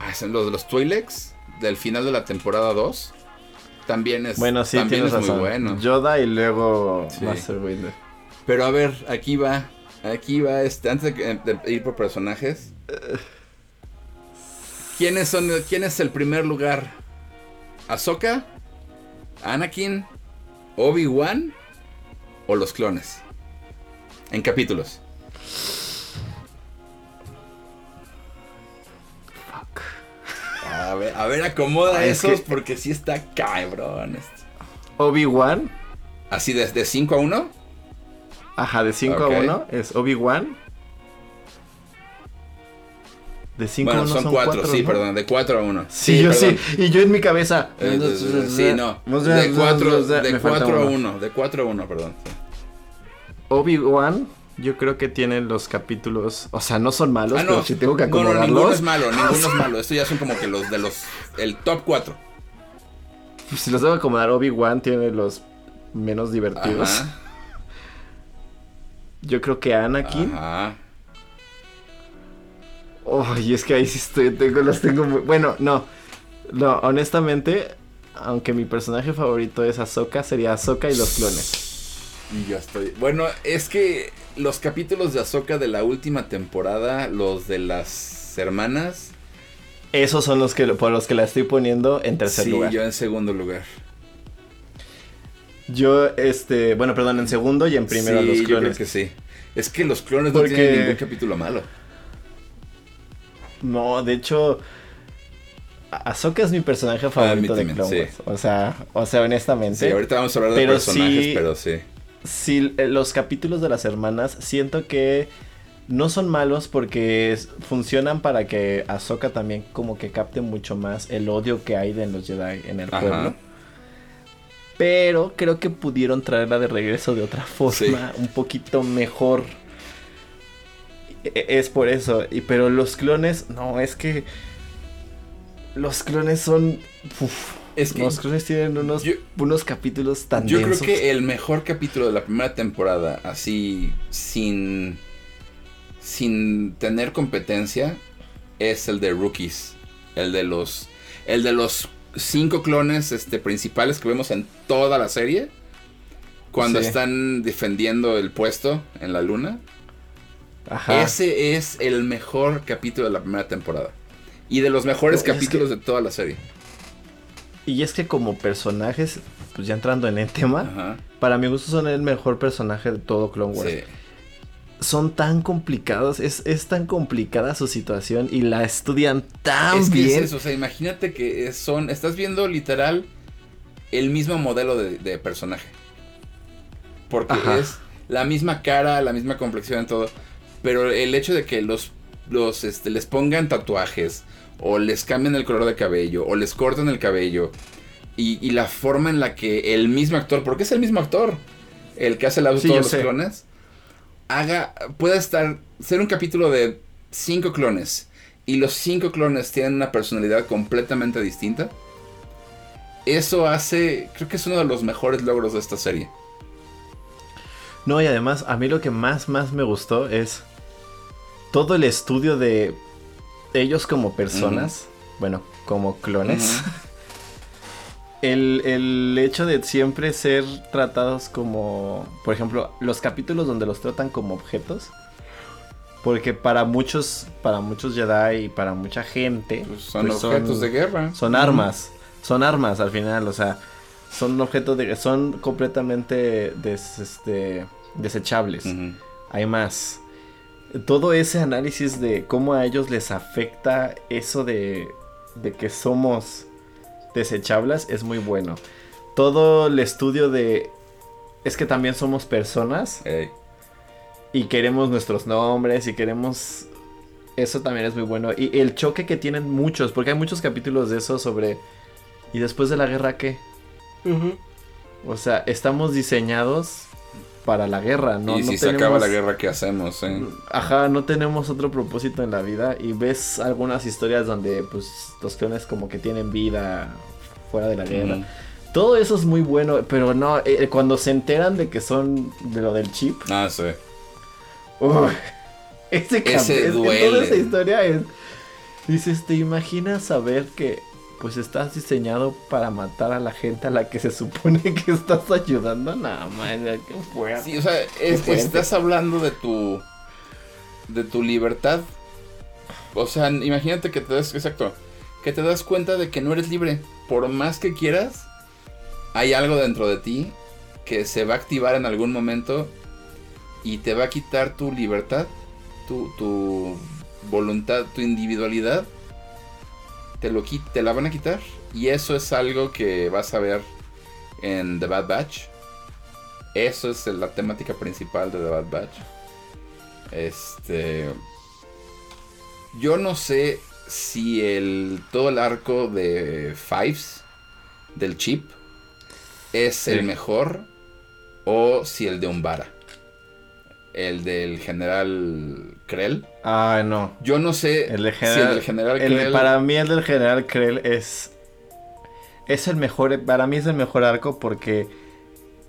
A: ah, los de los Twi'leks del final de la temporada 2 también es
B: Bueno, sí,
A: también es
B: razón.
A: muy bueno
B: Yoda y luego
A: Sí.
B: Master Windu.
A: pero a ver aquí va aquí va este antes de, de ir por personajes quiénes son quién es el primer lugar Ahsoka Anakin Obi-Wan o los clones en capítulos A ver, a ver, acomoda
B: Ah, es
A: esos
B: que-
A: porque sí está cabrón.
B: Obi-Wan,
A: Así de 5 a 1.
B: ajá, de 5
A: Ok.
B: a 1 es Obi-Wan. De 5
A: bueno, son 4, sí,
B: ¿no?
A: perdón, de 4 a 1.
B: Sí, yo sí, y yo en mi cabeza.
A: Eh, de- sí, no. De 4 de 4 a 1, de 4 a 1, perdón. sí.
B: Obi-Wan, yo creo que tiene los capítulos, o sea, no son malos,
A: Ah,
B: pero
A: no.
B: si tengo que
A: No, no, ninguno
B: acomodarlos,
A: es malo, ninguno es malo. Estos ya son como que los de los el top 4.
B: pues, si los debo acomodar, Obi-Wan tiene los menos divertidos.
A: Ajá.
B: Yo creo que Anakin.
A: Ajá.
B: Oh, y es que ahí sí estoy, tengo, los tengo muy... Bueno, no. No, honestamente, aunque mi personaje favorito es Ahsoka, sería Ahsoka y los clones.
A: Y ya estoy. Bueno, es que los capítulos de Ahsoka de la última temporada, los de las hermanas,
B: Esos son los que por los que la estoy poniendo en tercer
A: sí,
B: lugar.
A: yo en segundo lugar.
B: Yo, este, bueno, perdón, en segundo y en primero
A: sí,
B: los
A: yo creo
B: clones.
A: que sí. Es que los clones
B: Porque-
A: no tienen ningún capítulo malo.
B: No, de hecho, Ahsoka es mi personaje favorito de Clone
A: sí.
B: O sea, o sea, honestamente.
A: Sí, ahorita vamos a hablar de
B: Pero
A: personajes,
B: sí-
A: pero sí.
B: Sí, eh, los capítulos de las hermanas siento que no son malos porque funcionan para que Ahsoka también como que capte mucho más el odio que hay de los Jedi en el
A: Ajá.
B: pueblo. Pero creo que pudieron traerla de regreso de otra forma, un poquito mejor. E- Es por eso. Y, pero los clones, no, es que los clones son... uf,
A: Es que
B: los clones tienen unos,
A: yo-
B: unos capítulos tan
A: Yo creo que el mejor capítulo de la primera temporada, así sin sin tener competencia, es el de Rookies, el de los el de los cinco clones este principales que vemos en toda la serie cuando
B: Sí.
A: están defendiendo el puesto en la luna.
B: Ajá.
A: Ese es el mejor capítulo de la primera temporada y de los mejores
B: No,
A: capítulos de toda la serie.
B: Y es que como personajes, pues ya entrando en el tema,
A: Ajá.
B: para mi gusto son el mejor personaje de todo Clone Wars.
A: Sí.
B: Son tan complicados, es, es tan complicada su situación y la estudian tan
A: es que
B: bien.
A: es eso, o sea, imagínate que son, estás viendo literal el mismo modelo de, de personaje. Porque
B: Ajá.
A: es la misma cara, la misma complexión, todo. Pero el hecho de que los, los este, les pongan tatuajes, o les cambien el color de cabello, o les corten el cabello, y, y la forma en la que el mismo actor, porque es el mismo actor, el que hace la voz
B: Sí,
A: todos los
B: sé.
A: clones, haga, pueda estar, ser un capítulo de cinco clones, y los cinco clones tienen una personalidad completamente distinta. Eso hace, creo que es uno de los mejores logros de esta serie.
B: No, y además, a mí lo que más, más me gustó es todo el estudio de ellos como personas, bueno, como clones. El, el hecho de siempre ser tratados como, por ejemplo, los capítulos donde los tratan como objetos. Porque para muchos, para muchos Jedi y para mucha gente,
A: Pues son
B: pues
A: objetos de guerra.
B: son armas. Son armas al final, o sea, son objetos de son completamente des- este, desechables. Hay más. Todo ese análisis de cómo a ellos les afecta eso de, de que somos desechables es muy bueno. Todo el estudio de... Es que también somos personas
A: Ey.
B: y queremos nuestros nombres y queremos... Eso también es muy bueno. Y el choque que tienen muchos, porque hay muchos capítulos de eso sobre... ¿Y después de la guerra qué? O sea, estamos diseñados para la guerra, ¿no?
A: y
B: no
A: si se acaba la guerra, ¿qué hacemos? eh?
B: Ajá, no tenemos otro propósito en la vida y ves algunas historias donde pues los clones como que tienen vida fuera de la guerra. Todo eso es muy bueno, pero no, eh, cuando se enteran de que son de lo del chip,
A: Ah, sí.
B: uy, ese, es que toda esa historia es dices, ¿te imaginas saber que pues estás diseñado para matar a la gente a la que se supone que estás ayudando? Nada más, qué fuerte.
A: Sí, o sea, es- estás hablando de tu. de tu libertad. O sea, imagínate que te das. Exacto. Que te das cuenta de que no eres libre. Por más que quieras, hay algo dentro de ti que se va a activar en algún momento y te va a quitar tu libertad, tu, tu voluntad, tu individualidad. Te, lo, te la van a quitar. Y eso es algo que vas a ver en The Bad Batch. Eso es la temática principal de The Bad Batch. Este. Yo no sé si el todo el arco de Fives del chip es el mejor o si el de Umbara. El del general Krell.
B: Ah, no.
A: Yo no sé
B: el si el del general Krell. para mí el del general Krell es. Es el mejor. Para mí es el mejor arco porque.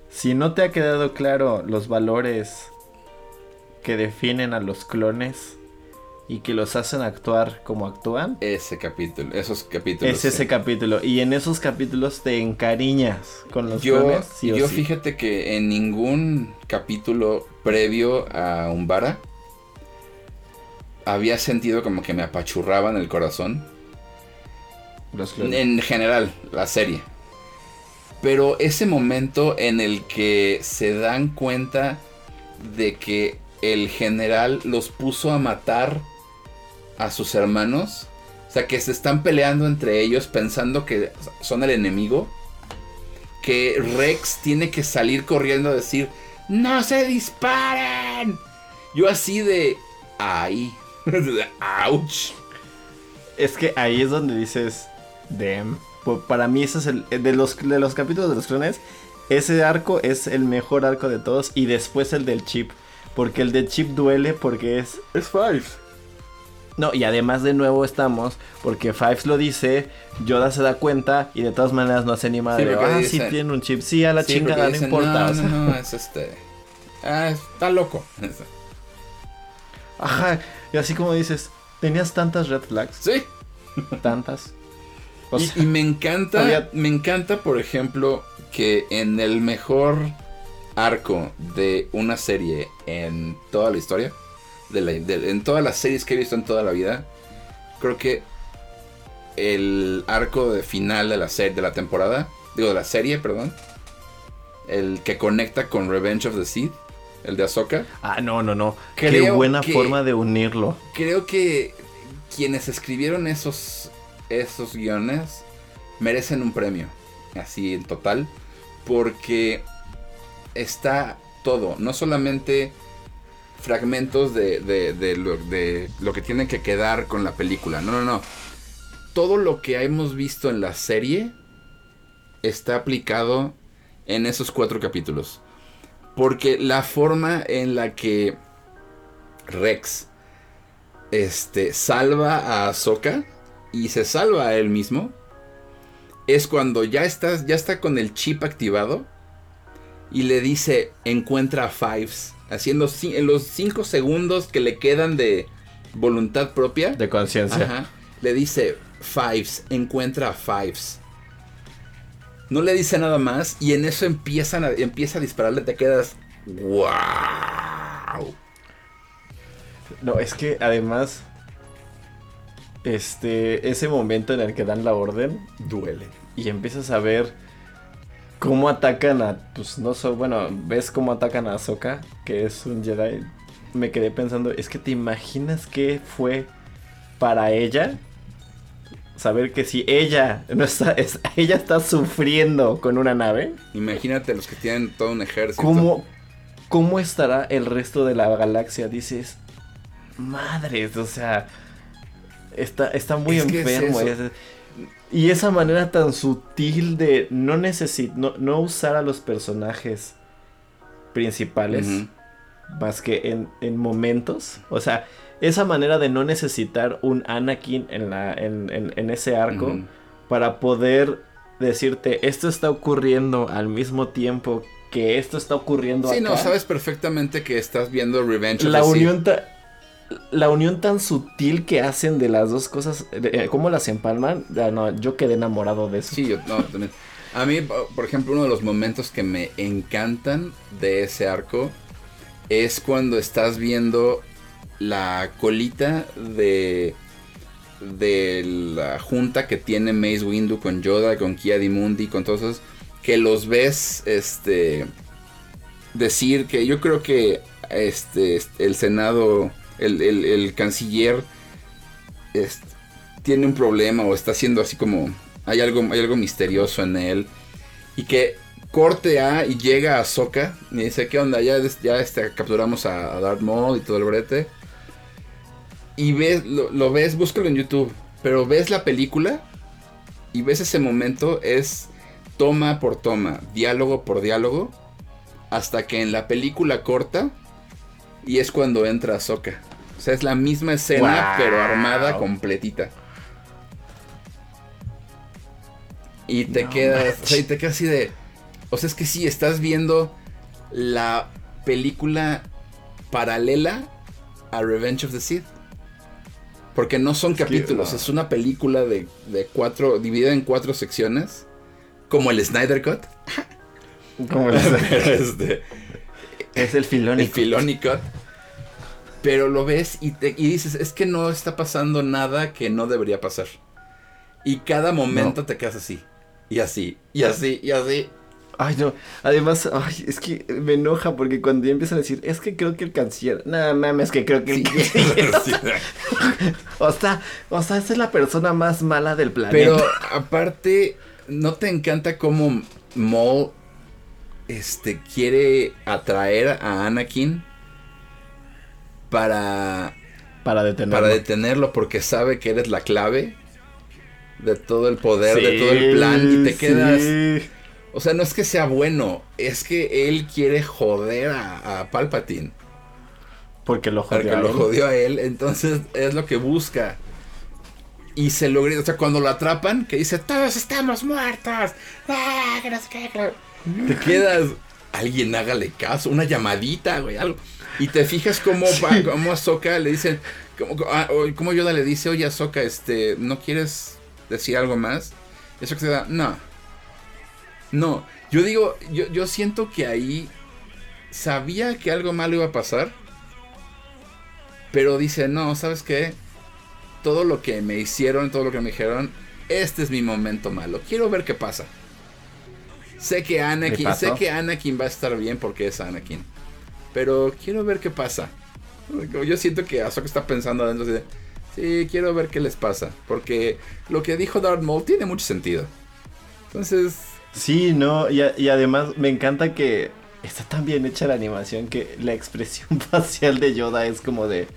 B: Si no te ha quedado claro los valores que definen a los clones y que los hacen actuar como actúan.
A: Ese capítulo, esos capítulos.
B: Es ese capítulo. Y en esos capítulos te encariñas con los
A: yo, yo fíjate que en ningún capítulo previo a Umbara había sentido como que me apachurraban el corazón. en general, la serie. Pero ese momento en el que se dan cuenta de que el general los puso a matar a sus hermanos. O sea, que se están peleando entre ellos pensando que son el enemigo. Que Rex tiene que salir corriendo a decir, no se disparen. Yo así de, ay, ouch.
B: Es que ahí es donde dices, damn. Para mí ese es el, de los, de los capítulos de los clones, ese arco es el mejor arco de todos y después el del chip. Porque el de chip duele porque es...
A: Es Five.
B: No, y además de nuevo estamos, porque Fives lo dice, Yoda se da cuenta y de todas maneras no hace ni madre. ah, sí tiene un chip, sí, a la chingada, no importa.
A: No, no, no, es este. Ah, está loco.
B: Ajá, y así como dices, ¿tenías tantas red flags?
A: Sí.
B: Tantas.
A: y, me encanta, me encanta, por ejemplo, que en el mejor arco de una serie en toda la historia, en todas las series que he visto en toda la vida, creo que el arco de final de la serie de la temporada, digo de la serie, perdón, el que conecta con Revenge of the Sith, el de Ahsoka.
B: Ah, no, no, no. Qué buena forma de unirlo.
A: Creo que quienes escribieron esos esos guiones merecen un premio, así en total, porque está todo, no solamente fragmentos de, de, lo, que tiene que quedar con la película. No, no, no. Todo lo que hemos visto en la serie está aplicado en esos cuatro capítulos. Porque la forma en la que Rex este, salva a Ahsoka y se salva a él mismo es cuando ya, estás, ya está con el chip activado y le dice encuentra a Fives haciendo en los 5 segundos que le quedan de voluntad propia.
B: De conciencia.
A: Le dice, Fives, encuentra a Fives. No le dice nada más y en eso empiezan a, empieza a dispararle, te quedas, wow.
B: No, es que además, este, ese momento en el que dan la orden,
A: duele.
B: Y empiezas a ver cómo atacan a, pues no sé, bueno, ves cómo atacan a Ahsoka, que es un Jedi. Me quedé pensando, es que te imaginas qué fue para ella saber que si ella no está, es, ella está sufriendo con una nave.
A: Imagínate los que tienen todo un ejército.
B: ¿Cómo, cómo estará el resto de la galaxia? Dices, madres, o sea, está, está muy enfermo. Y esa manera tan sutil de no necesitar, no, usar a los personajes principales más que en, momentos. O sea, esa manera de no necesitar un Anakin en, la, en, ese arco para poder decirte, esto está ocurriendo al mismo tiempo que esto está ocurriendo
A: sí, no, sabes perfectamente que estás viendo Revenge.
B: La unión la unión tan sutil que hacen de las dos cosas, eh, cómo las empalman, yo quedé enamorado de eso.
A: Sí, yo no, también. A mí, por ejemplo, uno de los momentos que me encantan de ese arco es cuando estás viendo la colita de de la junta que tiene Mace Windu con Yoda, con Kia Mundi, con todos esos que los ves este decir que yo creo que este el Senado el, canciller tiene un problema o está haciendo así como hay algo, misterioso en él y que corte a y llega a Soka y dice qué onda ya, este, capturamos a, Darth Maul y todo el brete y ves, lo, lo ves, búscalo en YouTube, pero ves la película y ves ese momento, es toma por toma, diálogo por diálogo, hasta que en la película corta y es cuando entra Ahsoka. O sea, es la misma escena,
B: Wow.
A: pero armada completita. Y te
B: No
A: quedas, o sea, y te quedas así de, o sea, es que sí, estás viendo la película paralela a Revenge of the Sith. Porque no son
B: Es que,
A: capítulos,
B: no.
A: es una película de, de cuatro, dividida en cuatro secciones, como el Snyder Cut.
B: Como el-
A: Pero este,
B: es el filón.
A: el Filoni Cut. Pero lo ves y, te, y dices, es que no está pasando nada que no debería pasar. Y cada momento te quedas así, y así, y así, y así.
B: Ay, no. Además, ay, es que me enoja porque cuando ya empiezan a decir, es que creo que el canciller. No mames, que creo que el canciller.
A: Sí.
B: O sea, o sea, esa es la persona más mala del planeta.
A: Pero aparte, ¿no te encanta cómo Maul este, quiere atraer a Anakin para,
B: para detenerlo.
A: para detenerlo porque sabe que eres la clave de todo el poder, de todo el plan y te quedas...
B: sí.
A: O sea, no es que sea bueno, es que él quiere joder a, a Palpatine.
B: Porque lo
A: Porque
B: jodió. a
A: lo
B: él.
A: jodió a él, entonces es lo que busca. Y se lo grita, o sea, cuando lo atrapan, que dice, todos estamos muertos. Ah, que no sé qué, que no-". Te quedas, alguien hágale caso, una llamadita, güey, algo. Y te fijas cómo, va- cómo Ahsoka le dice, cómo, ah, cómo Yoda le dice, oye Ahsoka, este, ¿no quieres decir algo más? Y Ahsoka se da, no. No, yo digo, yo, yo siento que ahí sabía que algo malo iba a pasar. Pero dice, no, ¿sabes qué? Todo lo que me hicieron, todo lo que me dijeron, este es mi momento malo. Quiero ver qué pasa. Sé que Anakin, sé que Anakin va a estar bien porque es Anakin. Pero quiero ver qué pasa. Yo siento que Ahsoka está pensando adentro de, sí, quiero ver qué les pasa. Porque lo que dijo Darth Maul tiene mucho sentido. Entonces,
B: Sí, no, y, a- y además me encanta que está tan bien hecha la animación que la expresión facial de Yoda es como de,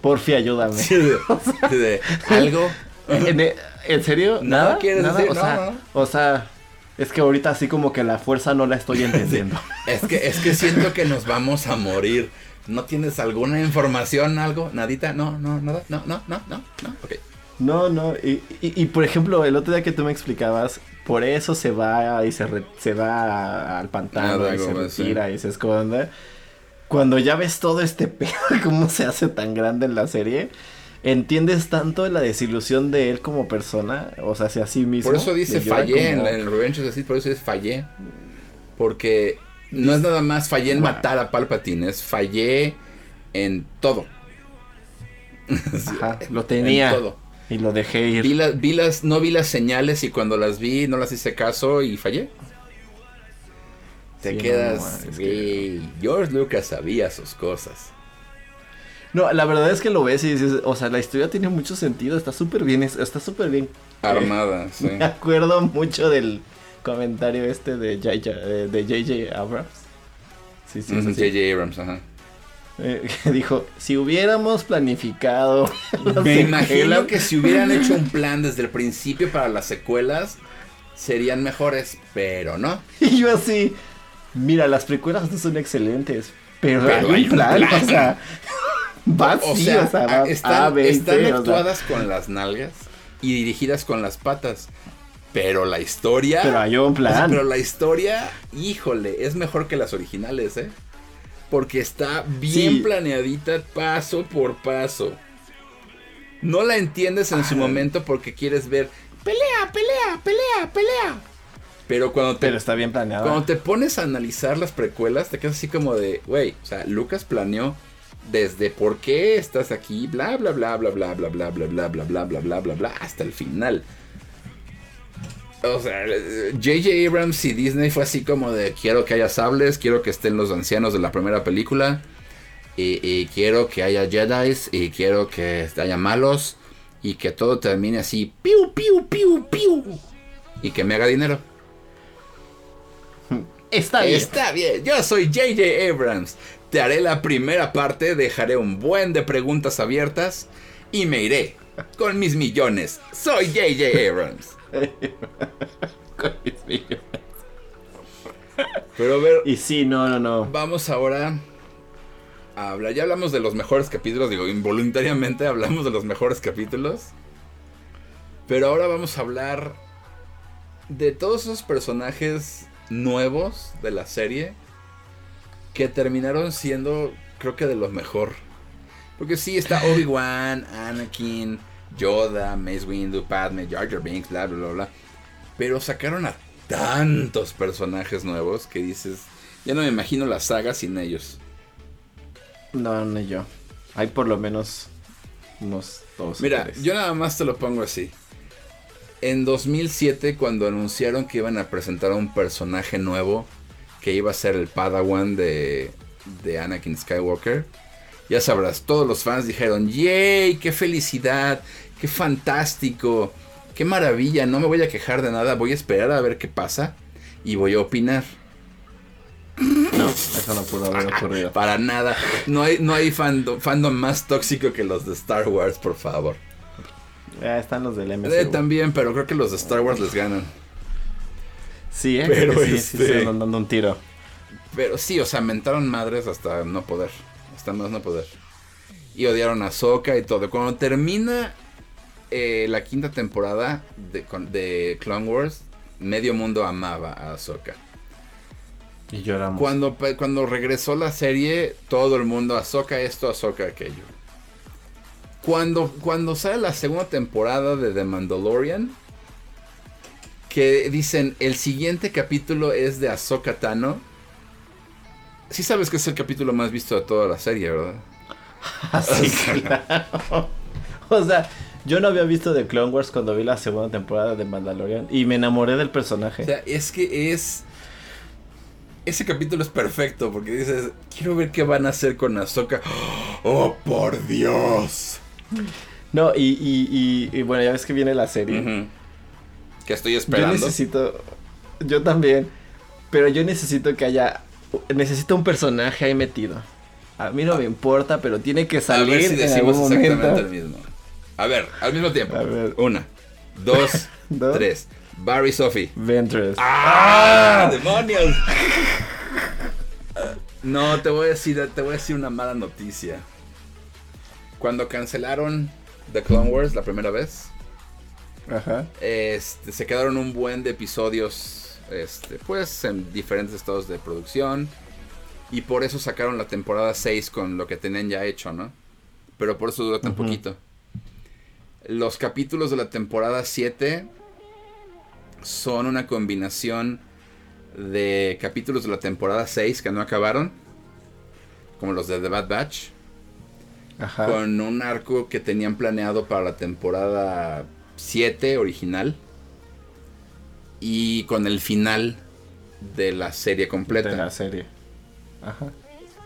B: porfi, ayúdame.
A: sí, de- algo.
B: ¿En, en serio?
A: No,
B: ¿Nada?
A: ¿quieres
B: ¿Nada?
A: decir?
B: O,
A: No,
B: sea,
A: no.
B: o sea, es que ahorita así como que la fuerza no la estoy entendiendo.
A: Es que, es que siento que nos vamos a morir. ¿No tienes alguna información, algo? ¿Nadita? No, no, nada, no, no, no, no, no. Ok.
B: No, no, y, y, y, por ejemplo, el otro día que tú me explicabas, por eso se va y se, re- se va al pantano y se retira y se esconde. Cuando ya ves todo este pedo, cómo se hace tan grande en la serie, entiendes tanto la desilusión de él como persona, o sea, hacia sí mismo.
A: Por eso dice fallé en,
B: como-
A: en el Revenge of the por eso dice fallé. Porque no es nada más fallé en
B: Wow.
A: matar a Palpatine, es fallé en todo.
B: Ajá, lo
A: En
B: tenía
A: todo.
B: y lo dejé ir.
A: Vi, la- vi las, no vi las señales y cuando las vi no las hice caso y fallé. Te
B: Sí,
A: quedas,
B: no, es que-
A: "Güey, George Lucas sabía sus cosas.
B: No, la verdad es que lo ves y dices, o sea, la historia tiene mucho sentido, está súper bien, es- está súper bien.
A: Armada, sí.
B: Me acuerdo mucho del comentario este de J.J. eh, de J.J. Abrams. Sí, sí.
A: J.J. Abrams, ajá.
B: Eh, que dijo, si hubiéramos planificado la
A: Me
B: secuela-
A: imagino que si hubieran hecho un plan desde el principio para las secuelas, serían mejores, pero no.
B: Y yo así, mira, las precuelas no son excelentes, pero,
A: Pero
B: hay un plan,
A: plan.
B: o sea, va
A: o
B: así,
A: sea,
B: o sea, va
A: están,
B: A, B,
A: están
B: C, o sea.
A: actuadas con las nalgas y dirigidas con las patas. Pero la historia.
B: Pero hay un
A: o sea,
B: plan.
A: pero la historia, híjole, es mejor que las originales, ¿eh? Porque está bien
B: Sí.
A: planeadita paso por paso. No la entiendes en su momento porque quieres ver pelea, pelea, pelea, pelea. Pero cuando te
B: Pero está bien planeado.
A: cuando te pones a analizar las precuelas, te quedas así como de, güey, o sea, Lucas planeó desde por qué estás aquí, bla, bla, bla, bla, bla, bla, bla, bla, bla, bla, bla, bla, bla, bla, bla, hasta el final. O sea, J.J. Abrams y Disney fue así como de, quiero que haya sables, quiero que estén los ancianos de la primera película, y, y quiero que haya Jedi, y quiero que haya malos, y que todo termine así, piu, piu, piu, piu, y que me haga dinero.
B: Está bien.
A: Está bien, yo soy JJ Abrams. Te haré la primera parte, dejaré un buen de preguntas abiertas y me iré con mis millones. Soy JJ Abrams. con mis millones. Pero a ver.
B: Y sí, no, no, no.
A: Vamos ahora a hablar. Ya hablamos de los mejores capítulos, digo, involuntariamente hablamos de los mejores capítulos. Pero ahora vamos a hablar de todos esos personajes nuevos de la serie que terminaron siendo, creo que de los mejor. Porque sí, está Obi-Wan, Anakin, Yoda, Mace Windu, Padme, Jar Jar Binks, bla, bla, bla, bla. Pero sacaron a tantos personajes nuevos que dices, ya no me imagino la saga sin ellos.
B: No, no yo. Hay por lo menos unos dos.
A: Mira, yo nada más te lo pongo así. En 2007, cuando anunciaron que iban a presentar a un personaje nuevo que iba a ser el Padawan de, de Anakin Skywalker, ya sabrás, todos los fans dijeron, ¡Yay! ¡Qué felicidad! ¡Qué fantástico! ¡Qué maravilla! No me voy a quejar de nada, voy a esperar a ver qué pasa y voy a opinar.
B: No, eso no pudo haber ocurrido.
A: Para nada. No hay, no hay fandom, fandom más tóxico que los de Star Wars, por favor.
B: Ya están los del MCU.
A: Eh, también, pero creo que los de Star Wars les ganan.
B: Sí, ¿eh?
A: Pero
B: sí,
A: este...
B: sí, se están dando un tiro.
A: Pero sí, o sea, mentaron madres hasta no poder. Hasta más no poder. Y odiaron a Soka y todo. Cuando termina eh, la quinta temporada de, de, Clone Wars, medio mundo amaba a Ahsoka.
B: Y lloramos.
A: Cuando, cuando regresó la serie, todo el mundo, Ahsoka esto, Ahsoka aquello. Cuando, cuando sale la segunda temporada de The Mandalorian, que dicen el siguiente capítulo es de Ahsoka Tano. Sí sabes que es el capítulo más visto de toda la serie, ¿verdad?
B: Así, claro. O sea, yo no había visto The Clone Wars cuando vi la segunda temporada de Mandalorian y me enamoré del personaje.
A: O sea, es que es ese capítulo es perfecto porque dices, quiero ver qué van a hacer con Ahsoka. Oh, por Dios.
B: No, y, y, y, y bueno, ya ves que viene la serie.
A: Uh -huh. Que estoy esperando.
B: Yo necesito, yo también, pero yo necesito que haya, necesito un personaje ahí metido. A mí no me importa, pero tiene que salir
A: a ver si decimos
B: en algún
A: exactamente
B: momento.
A: el mismo. A ver, al mismo tiempo.
B: A ver.
A: Una, dos,
B: Dos.
A: tres. Barry Sophie.
B: Ventress.
A: ¡Ah! ¡Demonios! No, te voy a decir, te voy a decir una mala noticia. Cuando cancelaron The Clone Wars la primera vez,
B: Ajá.
A: este, se quedaron un buen de episodios, este, pues en diferentes estados de producción. Y por eso sacaron la temporada 6 con lo que tenían ya hecho, ¿no? Pero por eso duró tan poquito. Los capítulos de la temporada 7 son una combinación de capítulos de la temporada 6 que no acabaron, como los de The Bad Batch,
B: Ajá.
A: con un arco que tenían planeado para la temporada 7 original y con el final de la serie completa.
B: De la serie. Ajá.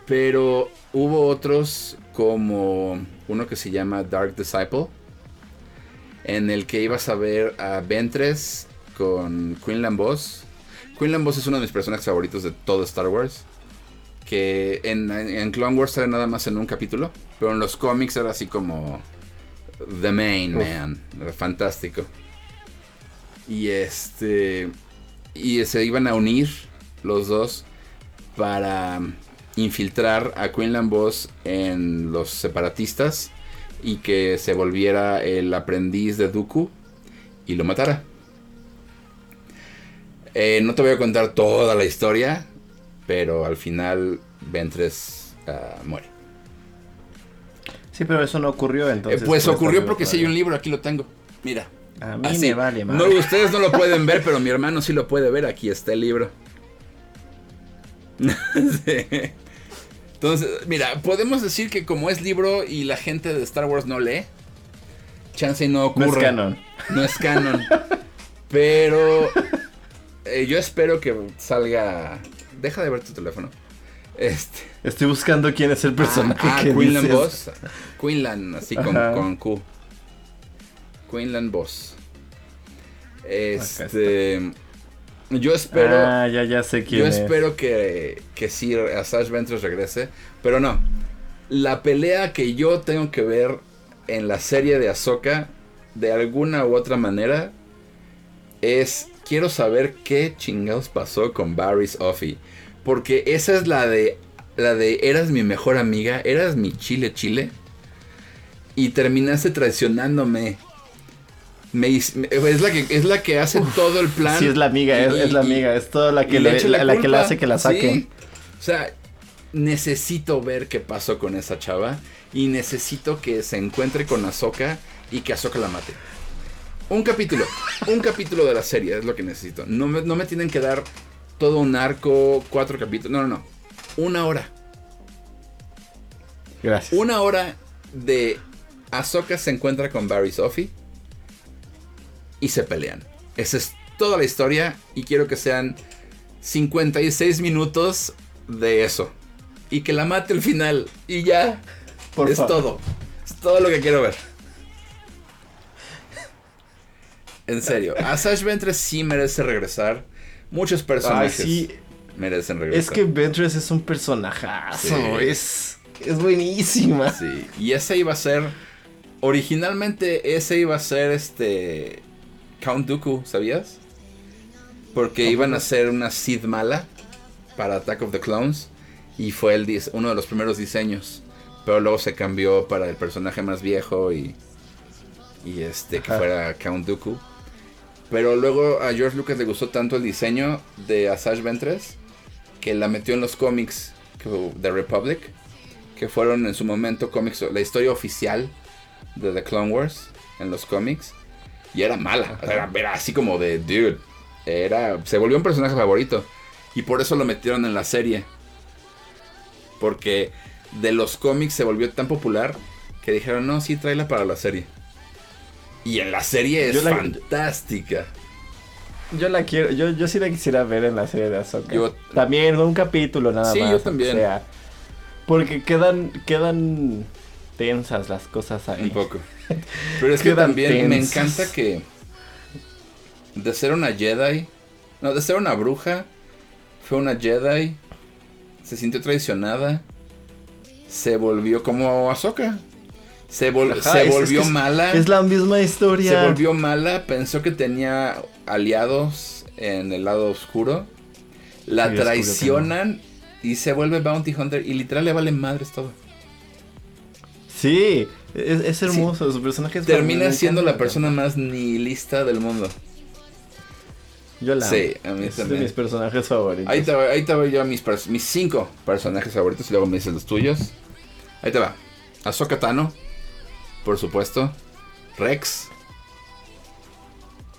A: Pero hubo otros como uno que se llama Dark Disciple, en el que ibas a ver a Ventress con Quinlan Boss. Quinlan Boss es uno de mis personajes favoritos de todo Star Wars. Que en, en Clone Wars sale nada más en un capítulo, pero en los cómics era así como The Main
B: Uf.
A: Man, era fantástico. Y este y se iban a unir los dos para infiltrar a Quinlan Boss en los separatistas y que se volviera el aprendiz de Dooku y lo matara. Eh, no te voy a contar toda la historia, pero al final Ventress ah, muere.
B: Sí, pero eso no ocurrió
A: Eh,
B: entonces.
A: pues ocurrió porque si hay un libro, aquí lo tengo. Mira.
B: A mí
A: Así.
B: me vale,
A: No,
B: madre.
A: ustedes no lo pueden ver, pero mi hermano sí lo puede ver. Aquí está el libro. Sí. Entonces, mira, podemos decir que como es libro y la gente de Star Wars no lee, chance no ocurre.
B: No es canon.
A: No es canon. pero eh, yo espero que salga. Deja de ver tu teléfono. Este.
B: Estoy buscando quién es el personaje
A: Ah, ah,
B: que
A: Quinlan
B: dices.
A: Boss. Quinlan, así con, con Q. Quinlan Boss. Este. Yo espero.
B: Ah, ya, ya sé quién
A: Yo
B: es.
A: espero que, que sí Asajj Ventress regrese. Pero no. La pelea que yo tengo que ver en la serie de Ahsoka, de alguna u otra manera, es. Quiero saber qué chingados pasó con Barry's Offie. Porque esa es la de. La de eras mi mejor amiga, eras mi chile chile. Y terminaste traicionándome. Me, es, la que, es la que hace todo el plan.
B: Sí, es la amiga, es,
A: y,
B: es la amiga, es toda la que, le,
A: le
B: la, la, que le hace que la saquen.
A: Sí. O sea, necesito ver qué pasó con esa chava. Y necesito que se encuentre con Ahsoka y que Ahsoka la mate. Un capítulo, un capítulo de la serie es lo que necesito. No me, no me tienen que dar todo un arco, cuatro capítulos. No, no, no. Una hora.
B: Gracias.
A: Una hora de Ahsoka se encuentra con Barry Sophie y se pelean. Esa es toda la historia y quiero que sean 56 minutos de eso. Y que la mate al final y ya.
B: Por
A: es
B: favor.
A: todo. Es todo lo que quiero ver. En serio, Asajj Ventress sí merece regresar. Muchos
B: Ay,
A: personajes
B: sí.
A: merecen regresar.
B: Es que Ventress es un personajazo.
A: Sí.
B: Es, es buenísima.
A: Sí, y ese iba a ser. Originalmente ese iba a ser este. Count Dooku, ¿sabías? Porque iban a hacer una Sith mala para Attack of the Clones. Y fue el uno de los primeros diseños. Pero luego se cambió para el personaje más viejo y. Y este, que
B: Ajá.
A: fuera Count Dooku. Pero luego a George Lucas le gustó tanto el diseño de Asajj Ventress que la metió en los cómics de Republic, que fueron en su momento cómics, la historia oficial de The Clone Wars en los cómics, y era mala, era, era así como de, dude, era, se volvió un personaje favorito, y por eso lo metieron en la serie, porque de los cómics se volvió tan popular que dijeron, no, sí, tráela para la serie. Y en la serie es
B: Yo la-
A: fantástica.
B: Yo la quiero, yo, yo sí la quisiera ver en la serie de Ahsoka.
A: Yo-
B: también un capítulo nada
A: Sí,
B: más.
A: yo
B: aunque
A: también.
B: sea. porque quedan, quedan tensas las cosas ahí.
A: Un poco. Pero es que también me encanta que de ser una Jedi, no, de ser una bruja, fue una Jedi, se sintió traicionada, se volvió como Ahsoka. Se, vol-
B: Ajá,
A: se
B: es- es
A: volvió
B: es-
A: mala.
B: Es la misma historia.
A: Se volvió mala, pensó que tenía aliados en el lado oscuro. La
B: Sí,
A: traicionan y se vuelve Bounty Hunter y literal le vale madres todo.
B: Sí, es, hermoso, su personaje es
A: Termina siendo la persona más nihilista del mundo.
B: Yo la
A: Sí, a mí
B: es
A: también.
B: de mis personajes favoritos.
A: Ahí te, va- ahí te voy yo a mis, mis cinco personajes favoritos y luego me dices los tuyos. Ahí te va. Ahsoka Tano, por supuesto. Rex.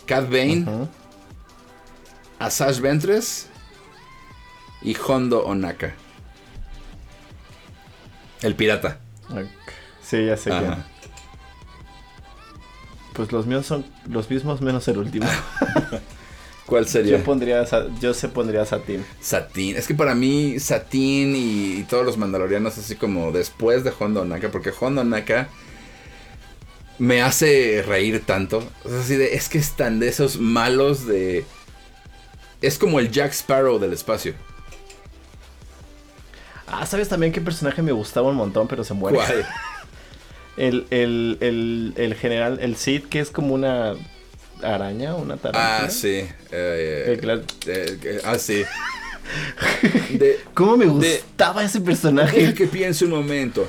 A: Cat Bane. Asajj Ventress. Y Hondo Onaka. El pirata.
B: Sí, ya sé quién. Pues los míos son los mismos menos el último.
A: ¿Cuál sería?
B: yo pondría, yo se pondría Satín.
A: Satín. Es que para mí, Satín y, y todos los mandalorianos, así como después de Hondo Naka, porque Hondo Naka me hace reír tanto. Es así de, es que es tan de esos malos de. Es como el Jack Sparrow del espacio.
B: Ah, ¿sabes también qué personaje me gustaba un montón, pero se muere?
A: ¿Cuál?
B: El, el, el, el general, el Cid, que es como una araña, una tarántula.
A: Ah, sí. eh, eh, eh, ah, sí. De,
B: ¿Cómo me
A: de-
B: gustaba ese
A: Deja
B: personaje?
A: que piense un momento.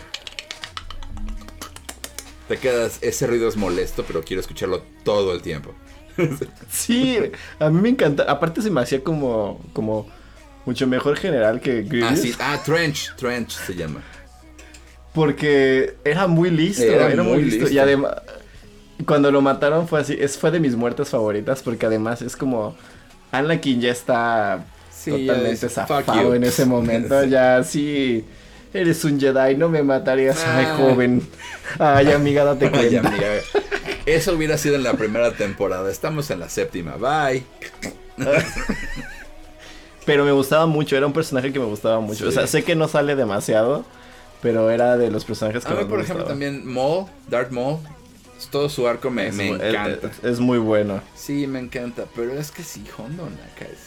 A: Te quedas, ese ruido es molesto, pero quiero escucharlo todo el tiempo.
B: Sí, a mí me encanta. Aparte se me hacía como, como mucho mejor general que Grievous.
A: Ah, sí. Ah, Trench. Trench se llama.
B: Porque era muy listo,
A: Era
B: era, muy
A: muy
B: listo.
A: listo.
B: Y además, cuando lo mataron fue así, es, fue de mis muertes favoritas porque además es como Anakin ya está
A: Sí, ya
B: totalmente
A: "Fuck
B: zafado
A: you".
B: en ese momento, ya sí, eres un Jedi, no me matarías, ay
A: Ah.
B: joven, ay amiga, date
A: Ay,
B: cuenta.
A: amiga. Eso hubiera sido en la primera temporada. Estamos en la séptima. Bye.
B: Pero me gustaba mucho, era un personaje que me gustaba mucho. O sea, sé que no sale demasiado, pero era de los personajes que
A: A mí, por
B: me
A: ejemplo,
B: gustaba.
A: también Maul, Darth Maul. Todo su arco me,
B: Es
A: encanta.
B: Es, es muy bueno.
A: Sí, me encanta. Pero es que sí, Hondo Naka es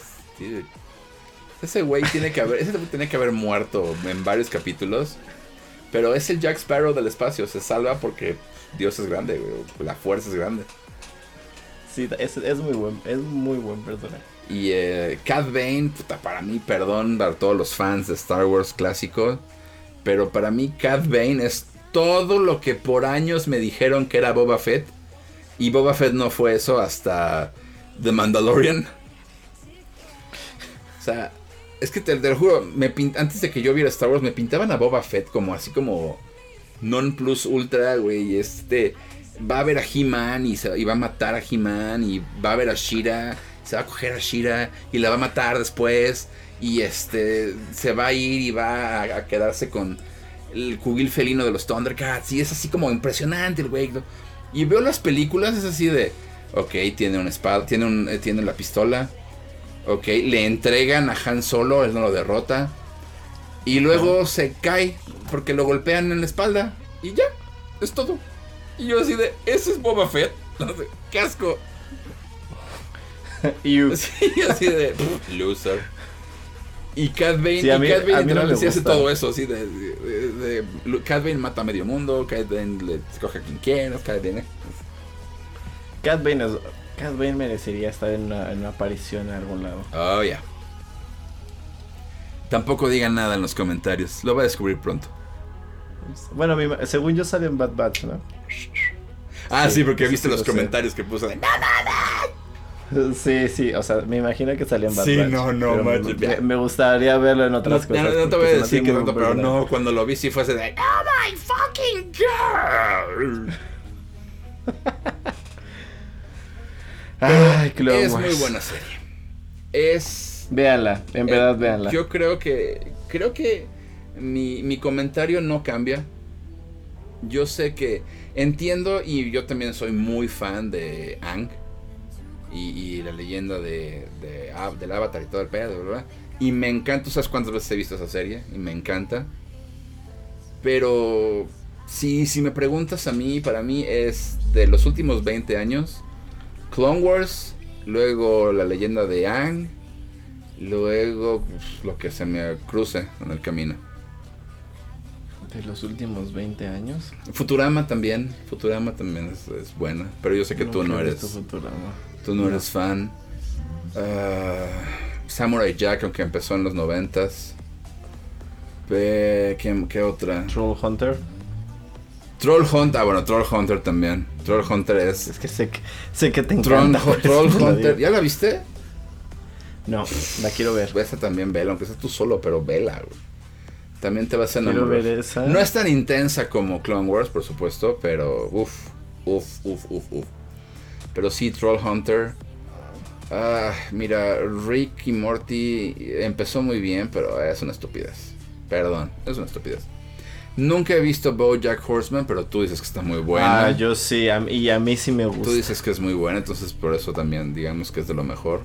A: Ese güey tiene que haber, ese tiene que haber muerto en varios capítulos. Pero es el Jack Sparrow del espacio. Se salva porque Dios es grande, güey. La fuerza es grande.
B: Sí, es, muy buen, es muy buen personaje.
A: Y eh, Cat Bane, puta, para mí, perdón a todos los fans de Star Wars clásico. Pero para mí, Cat Bane es todo lo que por años me dijeron que era Boba Fett. Y Boba Fett no fue eso hasta The Mandalorian. O sea, es que te, lo juro, me antes de que yo viera Star Wars, me pintaban a Boba Fett como así como non plus ultra, güey. Este va a ver a He-Man y, y, va a matar a He-Man y va a ver a Shira, se va a coger a Shira y la va a matar después y este se va a ir y va a, quedarse con el cugil felino de los Thundercats y es así como impresionante el güey. Y veo las películas, es así de, ok, tiene una espada, tiene, un, eh, tiene la pistola, Ok, le entregan a Han Solo, él no lo derrota. Y luego se cae porque lo golpean en la espalda. Y ya, es todo. Y yo así de, ¿eso es Boba Fett? ¡Qué asco! y así de, loser. Y Cat Bane, y Cat Bane no hace todo eso, así de, de, Cat Bane mata a medio mundo, Cat Bane le escoge a quien quiera, Cat Bane.
B: Cat Bane es Bane merecería estar en una, aparición en algún lado.
A: Oh, ya. Tampoco digan nada en los comentarios. Lo va a descubrir pronto.
B: Bueno, según yo sale en Bad Batch, ¿no?
A: Ah, sí, porque viste los comentarios que puso
B: Sí, sí, o sea, me imagino que salía en Bad
A: Batch.
B: Sí,
A: no, no,
B: me, gustaría verlo en otras cosas.
A: No, te voy a decir que no, pero no, cuando lo vi sí fue de ¡Oh my fucking god! Ay, es muy buena serie. Es.
B: Véanla, en eh, verdad, véanla.
A: Yo creo que. Creo que mi, mi comentario no cambia. Yo sé que. Entiendo y yo también soy muy fan de Ang. Y, la leyenda de, de, del Avatar y todo el pedo, ¿verdad? Y me encanta, ¿sabes cuántas veces he visto esa serie? Y me encanta. Pero si, si me preguntas a mí, para mí es de los últimos 20 años, Clone Wars, luego la leyenda de Ang, luego pues, lo que se me cruce en el camino.
B: De los últimos 20 años.
A: Futurama también, Futurama también es, buena, pero yo sé que tú no eres. Tú no, eres fan. Ah, Samurai Jack, aunque empezó en los noventas. ¿Qué, ¿Qué otra?
B: Troll Hunter.
A: Troll Hunter, ah, bueno, Troll Hunter también. Troll Hunter es.
B: Es que sé que, sé que te encanta.
A: Troll, Hunter, ¿ya la viste?
B: No, la quiero ver.
A: Esa también vela, aunque sea tú solo, pero vela, güey. También te vas a
B: enamorar. Quiero ver esa.
A: No es tan intensa como Clone Wars, por supuesto, pero uff, uff, uff, uff, uff. Pero sí, Troll Hunter. Ah, mira, Rick y Morty empezó muy bien, pero es una estupidez. Perdón, es una estupidez. Nunca he visto BoJack Horseman, pero tú dices que está muy buena.
B: Ah, yo sí, y a mí sí me gusta.
A: Tú dices que es muy buena, entonces por eso también digamos que es de lo mejor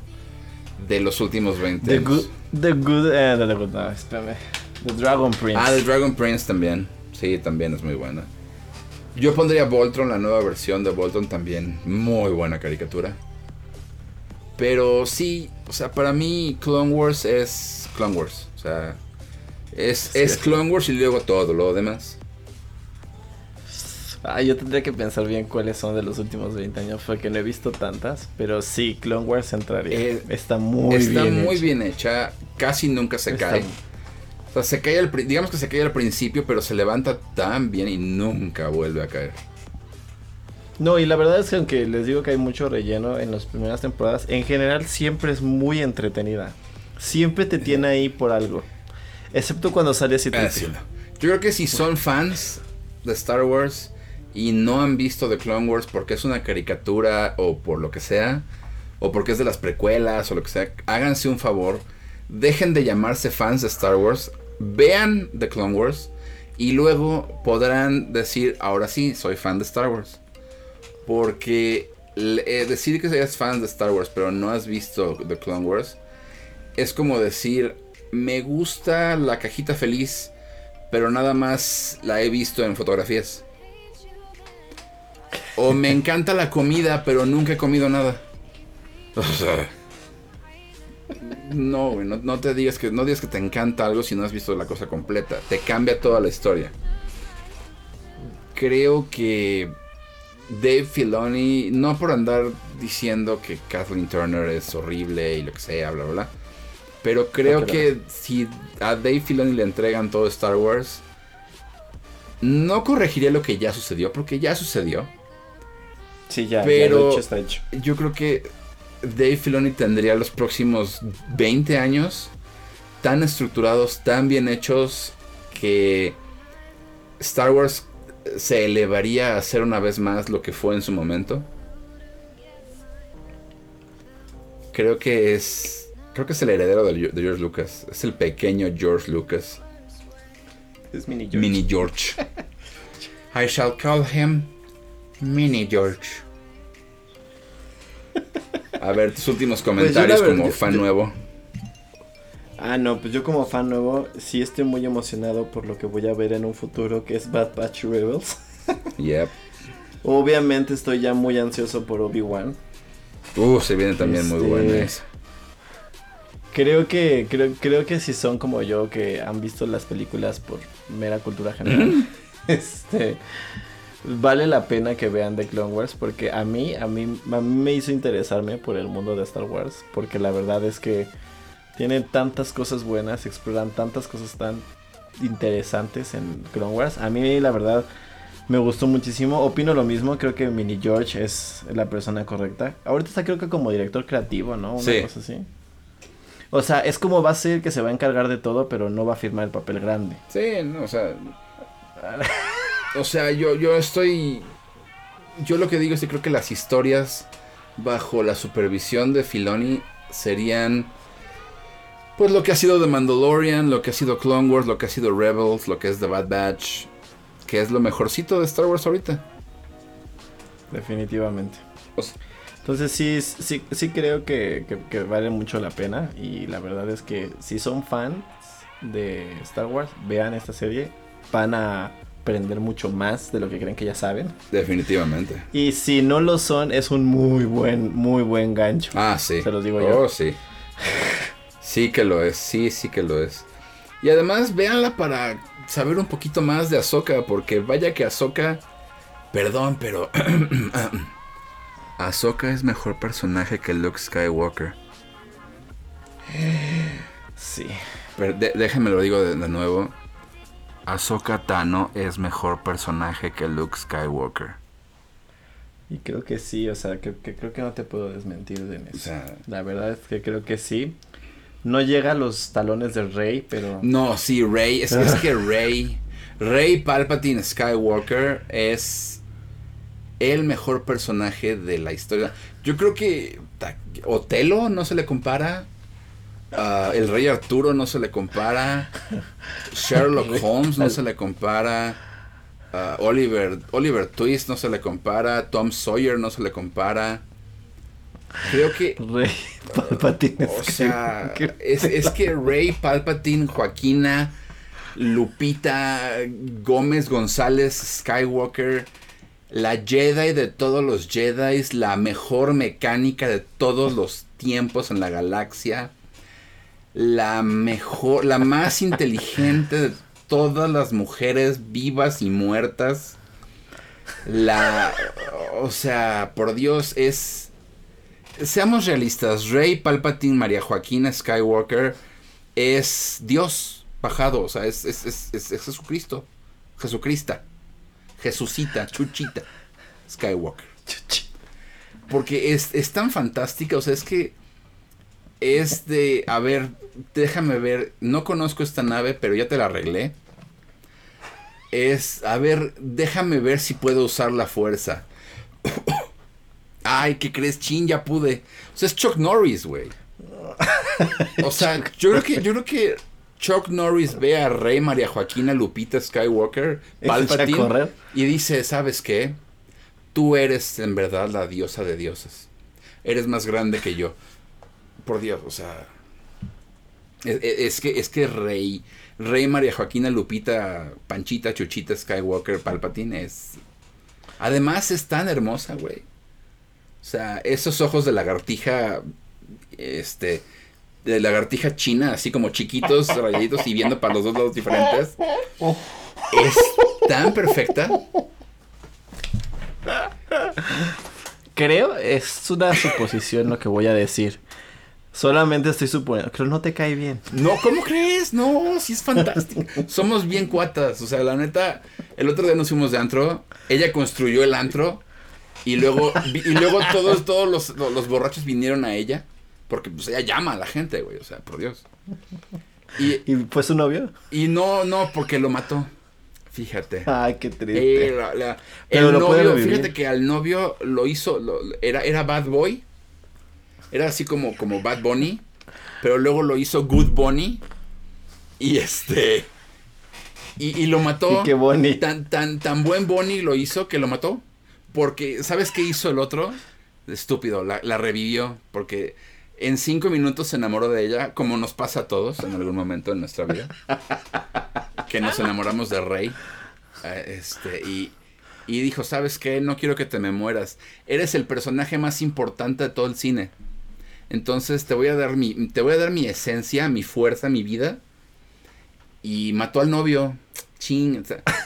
A: de los últimos 20
B: the Good, the Good, eh, the, good no, espérame. The Dragon Prince.
A: Ah, The Dragon Prince también. Sí, también es muy buena. Yo pondría Voltron, la nueva versión de Voltron también. Muy buena caricatura. Pero sí, o sea, para mí Clone Wars es Clone Wars. O sea, es, es Clone Wars y luego todo lo demás.
B: Ah, yo tendría que pensar bien cuáles son de los últimos 20 años, porque no he visto tantas, pero sí, Clone Wars entraría. Eh, está muy
A: bien
B: Está
A: muy bien hecha, casi nunca se cae. O sea, se cae al, digamos que se cae al principio, pero se levanta tan bien y nunca vuelve a caer.
B: No, y la verdad es que aunque les digo que hay mucho relleno en las primeras temporadas, en general siempre es muy entretenida. Siempre te tiene ahí por algo. Excepto cuando sale
A: ah, Yo creo que si son fans de Star Wars y no han visto The Clone Wars porque es una caricatura o por lo que sea, o porque es de las precuelas o lo que sea, háganse un favor, dejen de llamarse fans de Star Wars, vean The Clone Wars y luego podrán decir, ahora sí, soy fan de Star Wars. Porque eh, decir que seas fan de Star Wars pero no has visto The Clone Wars es como decir, me gusta la cajita feliz, pero nada más la he visto en fotografías. O me encanta la comida, pero nunca he comido nada. No, güey, no, te digas que, no digas que te encanta algo si no has visto la cosa completa. Te cambia toda la historia. Creo que Dave Filoni, no por andar diciendo que Kathleen Turner es horrible y lo que sea, bla, bla, bla. Pero creo que si a Dave Filoni le entregan todo Star Wars, no corregiría lo que ya sucedió, porque ya sucedió.
B: Sí, ya, pero hecho está hecho.
A: Yo creo que Dave Filoni tendría los próximos 20 años tan estructurados, tan bien hechos, que Star Wars se elevaría a ser una vez más lo que fue en su momento. Creo que es. Creo que es el heredero de, George Lucas. Es el pequeño George Lucas.
B: Es Mini George.
A: Mini George. I shall call him Mini George. A ver, tus últimos pues comentarios como fan nuevo.
B: Ah, no, pues yo como fan nuevo sí estoy muy emocionado por lo que voy a ver en un futuro que es Bad Batch Rebels.
A: yep.
B: Obviamente estoy ya muy ansioso por Obi-Wan.
A: Uh, se viene también muy bueno eso.
B: Creo que, creo, creo que si son como yo que han visto las películas por mera cultura general. este vale la pena que vean The Clone Wars porque a mí, a mí, a mí me hizo interesarme por el mundo de Star Wars porque la verdad es que tienen tantas cosas buenas, exploran tantas cosas tan interesantes en Clone Wars. A mí la verdad me gustó muchísimo. Opino lo mismo, creo que Mini George es la persona correcta. Ahorita está creo que como director creativo, ¿no? Una cosa así. O sea, es como va a ser que se va a encargar de todo, pero no va a firmar el papel grande.
A: Sí, no, o sea... o sea, yo, yo estoy... Yo lo que digo es que creo que las historias bajo la supervisión de Filoni serían pues lo que ha sido The Mandalorian, lo que ha sido Clone Wars, lo que ha sido Rebels, lo que es The Bad Batch, que es lo mejorcito de Star Wars ahorita.
B: Definitivamente. Entonces sí, sí, sí creo que, vale mucho la pena y la verdad es que si son fans de Star Wars, vean esta serie, van a aprender mucho más de lo que creen que ya saben.
A: Definitivamente.
B: Y si no lo son, es un muy buen, muy buen gancho.
A: Ah, sí.
B: Se los digo yo.
A: Oh, sí. Sí que lo es, sí, sí que lo es. Y además véanla para saber un poquito más de Ahsoka, porque vaya que Ahsoka, perdón, pero Ahsoka es mejor personaje que Luke Skywalker.
B: Sí.
A: Pero déjenme lo digo de, nuevo. Ahsoka Tano es mejor personaje que Luke Skywalker.
B: Y creo que sí, o sea, que, creo que no te puedo desmentir de eso. O sea, la verdad es que creo que sí. No llega a los talones de Rey, pero.
A: No, sí, Rey. Es, es que Rey. Rey Palpatine Skywalker es el mejor personaje de la historia. Yo creo que Otelo no se le compara. Ah, el Rey Arturo no se le compara. Sherlock Holmes no se le compara. Ah, Oliver, Oliver Twist no se le compara. Tom Sawyer no se le compara. Creo que.
B: Rey Palpatine.
A: O sea, es, que Rey Palpatine, Joaquina, Lupita, Gómez González, Skywalker, la Jedi de todos los Jedi, la mejor mecánica de todos los tiempos en la galaxia, la mejor, la más inteligente de todas las mujeres vivas y muertas. La, o sea, por Dios, es seamos realistas, Rey Palpatine, María Joaquina Skywalker es Dios bajado, o sea, es, Jesucristo, Jesucrista, Jesucita, Chuchita, Skywalker. Porque es, es tan fantástica, o sea, es que es de, a ver, déjame ver, no conozco esta nave, pero ya te la arreglé. Es, a ver, déjame ver si puedo usar la fuerza. Ay, ¿qué crees? Chin, ya pude. O sea, es Chuck Norris, güey. O sea, yo creo que, yo creo que Chuck Norris ve a Rey María Joaquina Lupita Skywalker, Palpatine, y dice, ¿sabes qué? Tú eres en verdad la diosa de dioses. Eres más grande que yo. Por Dios, o sea. Es, es que, es que Rey, Rey María Joaquina Lupita, Panchita, Chuchita Skywalker, Palpatine es. Además es tan hermosa, güey. O sea, esos ojos de lagartija, este, de lagartija china, así como chiquitos, rayaditos y viendo para los dos lados diferentes. Es tan perfecta.
B: Creo, es una suposición lo que voy a decir. Solamente estoy suponiendo, creo no te cae bien.
A: No, ¿cómo crees? No, sí es fantástico. Somos bien cuatas, o sea, la neta, el otro día nos fuimos de antro, ella construyó el antro y luego y luego todos todos los, los borrachos vinieron a ella porque pues ella llama a la gente, güey, o sea, por Dios.
B: Y, ¿Y fue su novio?
A: Y no, no, porque lo mató. Fíjate.
B: Ay, qué triste.
A: Eh, el novio, fíjate que al novio lo hizo, era, era Bad Boy. Era así como, como Bad Bunny. Pero luego lo hizo Good Bunny. Y este. Y, lo mató.
B: qué Bunny.
A: Tan, tan, tan buen Bunny lo hizo que lo mató. Porque, ¿sabes qué hizo el otro? Estúpido, la, la revivió. Porque en cinco minutos se enamoró de ella, como nos pasa a todos en algún momento en nuestra vida. que nos enamoramos de Rey. Eh, este, y, y dijo, ¿sabes qué? No quiero que te me mueras. Eres el personaje más importante de todo el cine. Entonces te voy a dar mi, te voy a dar mi esencia, mi fuerza, mi vida. Y mató al novio. Ching.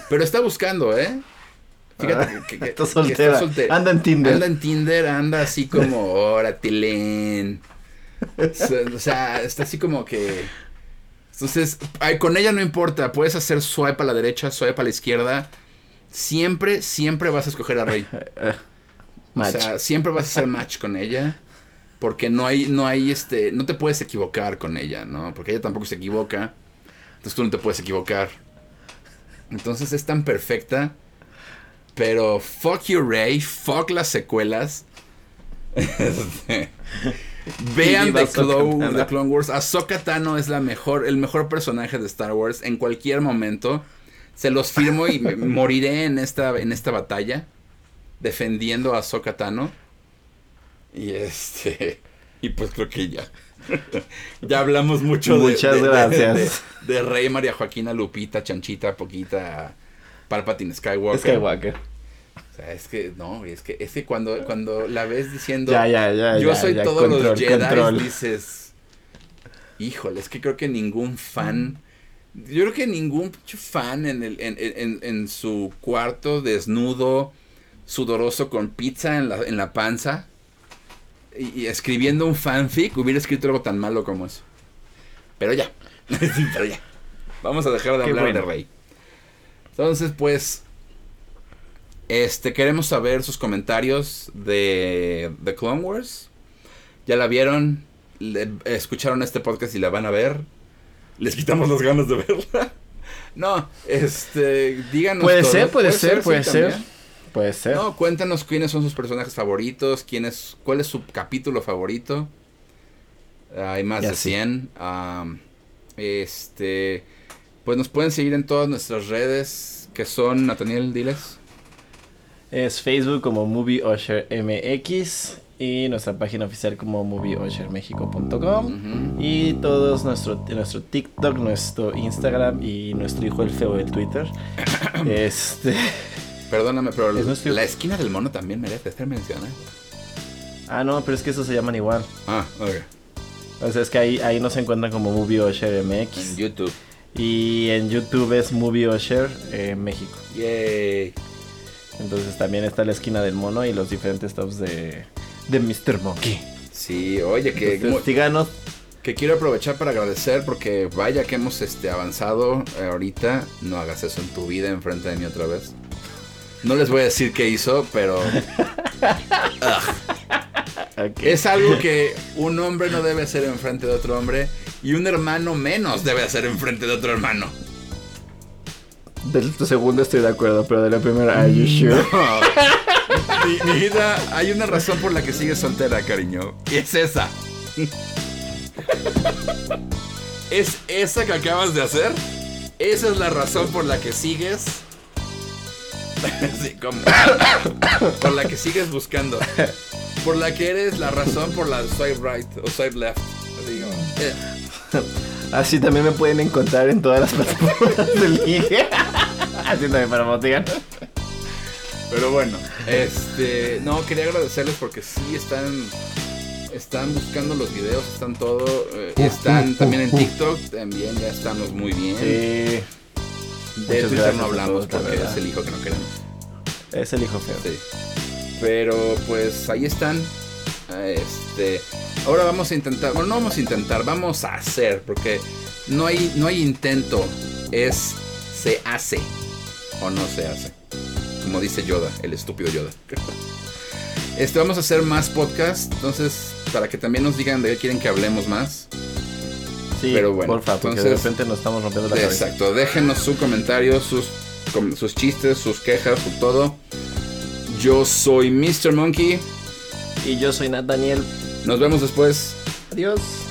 A: Pero está buscando, ¿eh?
B: Fíjate ah, que, está, soltera. Anda en Tinder.
A: Anda en Tinder, anda así como, órate, Len. O sea, está así como que. Entonces, con ella no importa. Puedes hacer swipe a la derecha, swipe a la izquierda. Siempre, siempre vas a escoger a Rey. o sea, siempre vas a hacer match con ella. Porque no hay, no hay este. No te puedes equivocar con ella, ¿no? Porque ella tampoco se equivoca. Entonces tú no te puedes equivocar. Entonces es tan perfecta. Pero fuck you, Rey. Fuck las secuelas. Vean The Clone, Clone, Wars. Ahsoka Tano es la mejor, el mejor personaje de Star Wars en cualquier momento. Se los firmo y moriré en esta, en esta batalla defendiendo a Ahsoka Tano. Y este. Y pues creo que ya. ya hablamos mucho
B: Muchas gracias.
A: De, Rey, María Joaquina, Lupita, Chanchita, Poquita, Palpatine, Skywalker.
B: Skywalker
A: es que, no, es que, es que cuando, cuando la ves diciendo, yo soy todos los Jedi, dices, híjole, es que creo que ningún fan, yo creo que ningún fan en, el, en, en, en su cuarto desnudo, sudoroso con pizza en la, en la panza, y, escribiendo un fanfic, hubiera escrito algo tan malo como eso. Pero ya, pero ya. Vamos a dejar de hablar de Rey. Entonces, pues, este, queremos saber sus comentarios de The Clone Wars. ¿Ya la vieron? ¿Escucharon este podcast y la van a ver? ¿Les quitamos las ganas de verla? no, este, díganos.
B: Puede ser, puede, ser, puede ser. Puede ser.
A: No, cuéntanos quiénes son sus personajes favoritos, quién es, cuál es su capítulo favorito. hay más de 100. este, pues nos pueden seguir en todas nuestras redes, que son, Nathaniel, diles.
B: Es Facebook como Movie MX y nuestra página oficial como movieoshermexico.com y todos nuestro nuestro TikTok, nuestro Instagram y nuestro hijo el feo del Twitter. este
A: Perdóname, pero la esquina del mono también merece ser mencionada.
B: Ah, no, pero es que esos se llaman igual.
A: Ah, ok.
B: O sea, es que ahí, ahí nos encuentran como Movie MX.
A: En YouTube.
B: Y en YouTube es Movie eh, México.
A: Yay.
B: Entonces también está la esquina del mono y los diferentes tops de, de Mr. Monkey.
A: Sí, oye, que...
B: Entonces,
A: Que quiero aprovechar para agradecer porque vaya que hemos este, avanzado ahorita. No hagas eso en tu vida enfrente de mí otra vez. No les voy a decir qué hizo, pero... Es algo que un hombre no debe hacer enfrente de otro hombre y un hermano menos debe hacer enfrente de otro hermano.
B: De tu segundo estoy de acuerdo, pero de la primera, ¿are you sure?
A: mi, vida, hay una razón por la que sigues soltera, cariño. Y es esa. ¿Es esa que acabas de hacer? Esa es la razón por la que sigues. sí, ¿cómo? por la que sigues buscando. Por la que eres la razón por la swipe right o swipe left.
B: Así también me pueden encontrar en todas las plataformas de línea. Así también para motivar.
A: Pero bueno, este, no, quería agradecerles porque sí están, están buscando los videos, están todo. eh, están también en TikTok, también ya estamos muy bien.
B: Sí.
A: de Twitter no hablamos porque
B: verdad.
A: es el hijo que no queremos.
B: Es el hijo feo.
A: Sí. Pero pues ahí están. Este. Ahora vamos a intentar. Bueno, no vamos a intentar, vamos a hacer. Porque no hay, no hay intento. Es se hace. O no se hace. Como dice Yoda, el estúpido Yoda. Este, vamos a hacer más podcast. Entonces, para que también nos digan de qué quieren que hablemos más.
B: Sí,
A: Pero bueno,
B: porfa,
A: entonces-
B: de repente nos estamos rompiendo la cabeza.
A: Exacto. Déjenos su comentario, sus, sus chistes, sus quejas, su todo. Yo soy Mr. Monkey.
B: Y yo soy Nat Daniel.
A: Nos vemos después.
B: Adiós.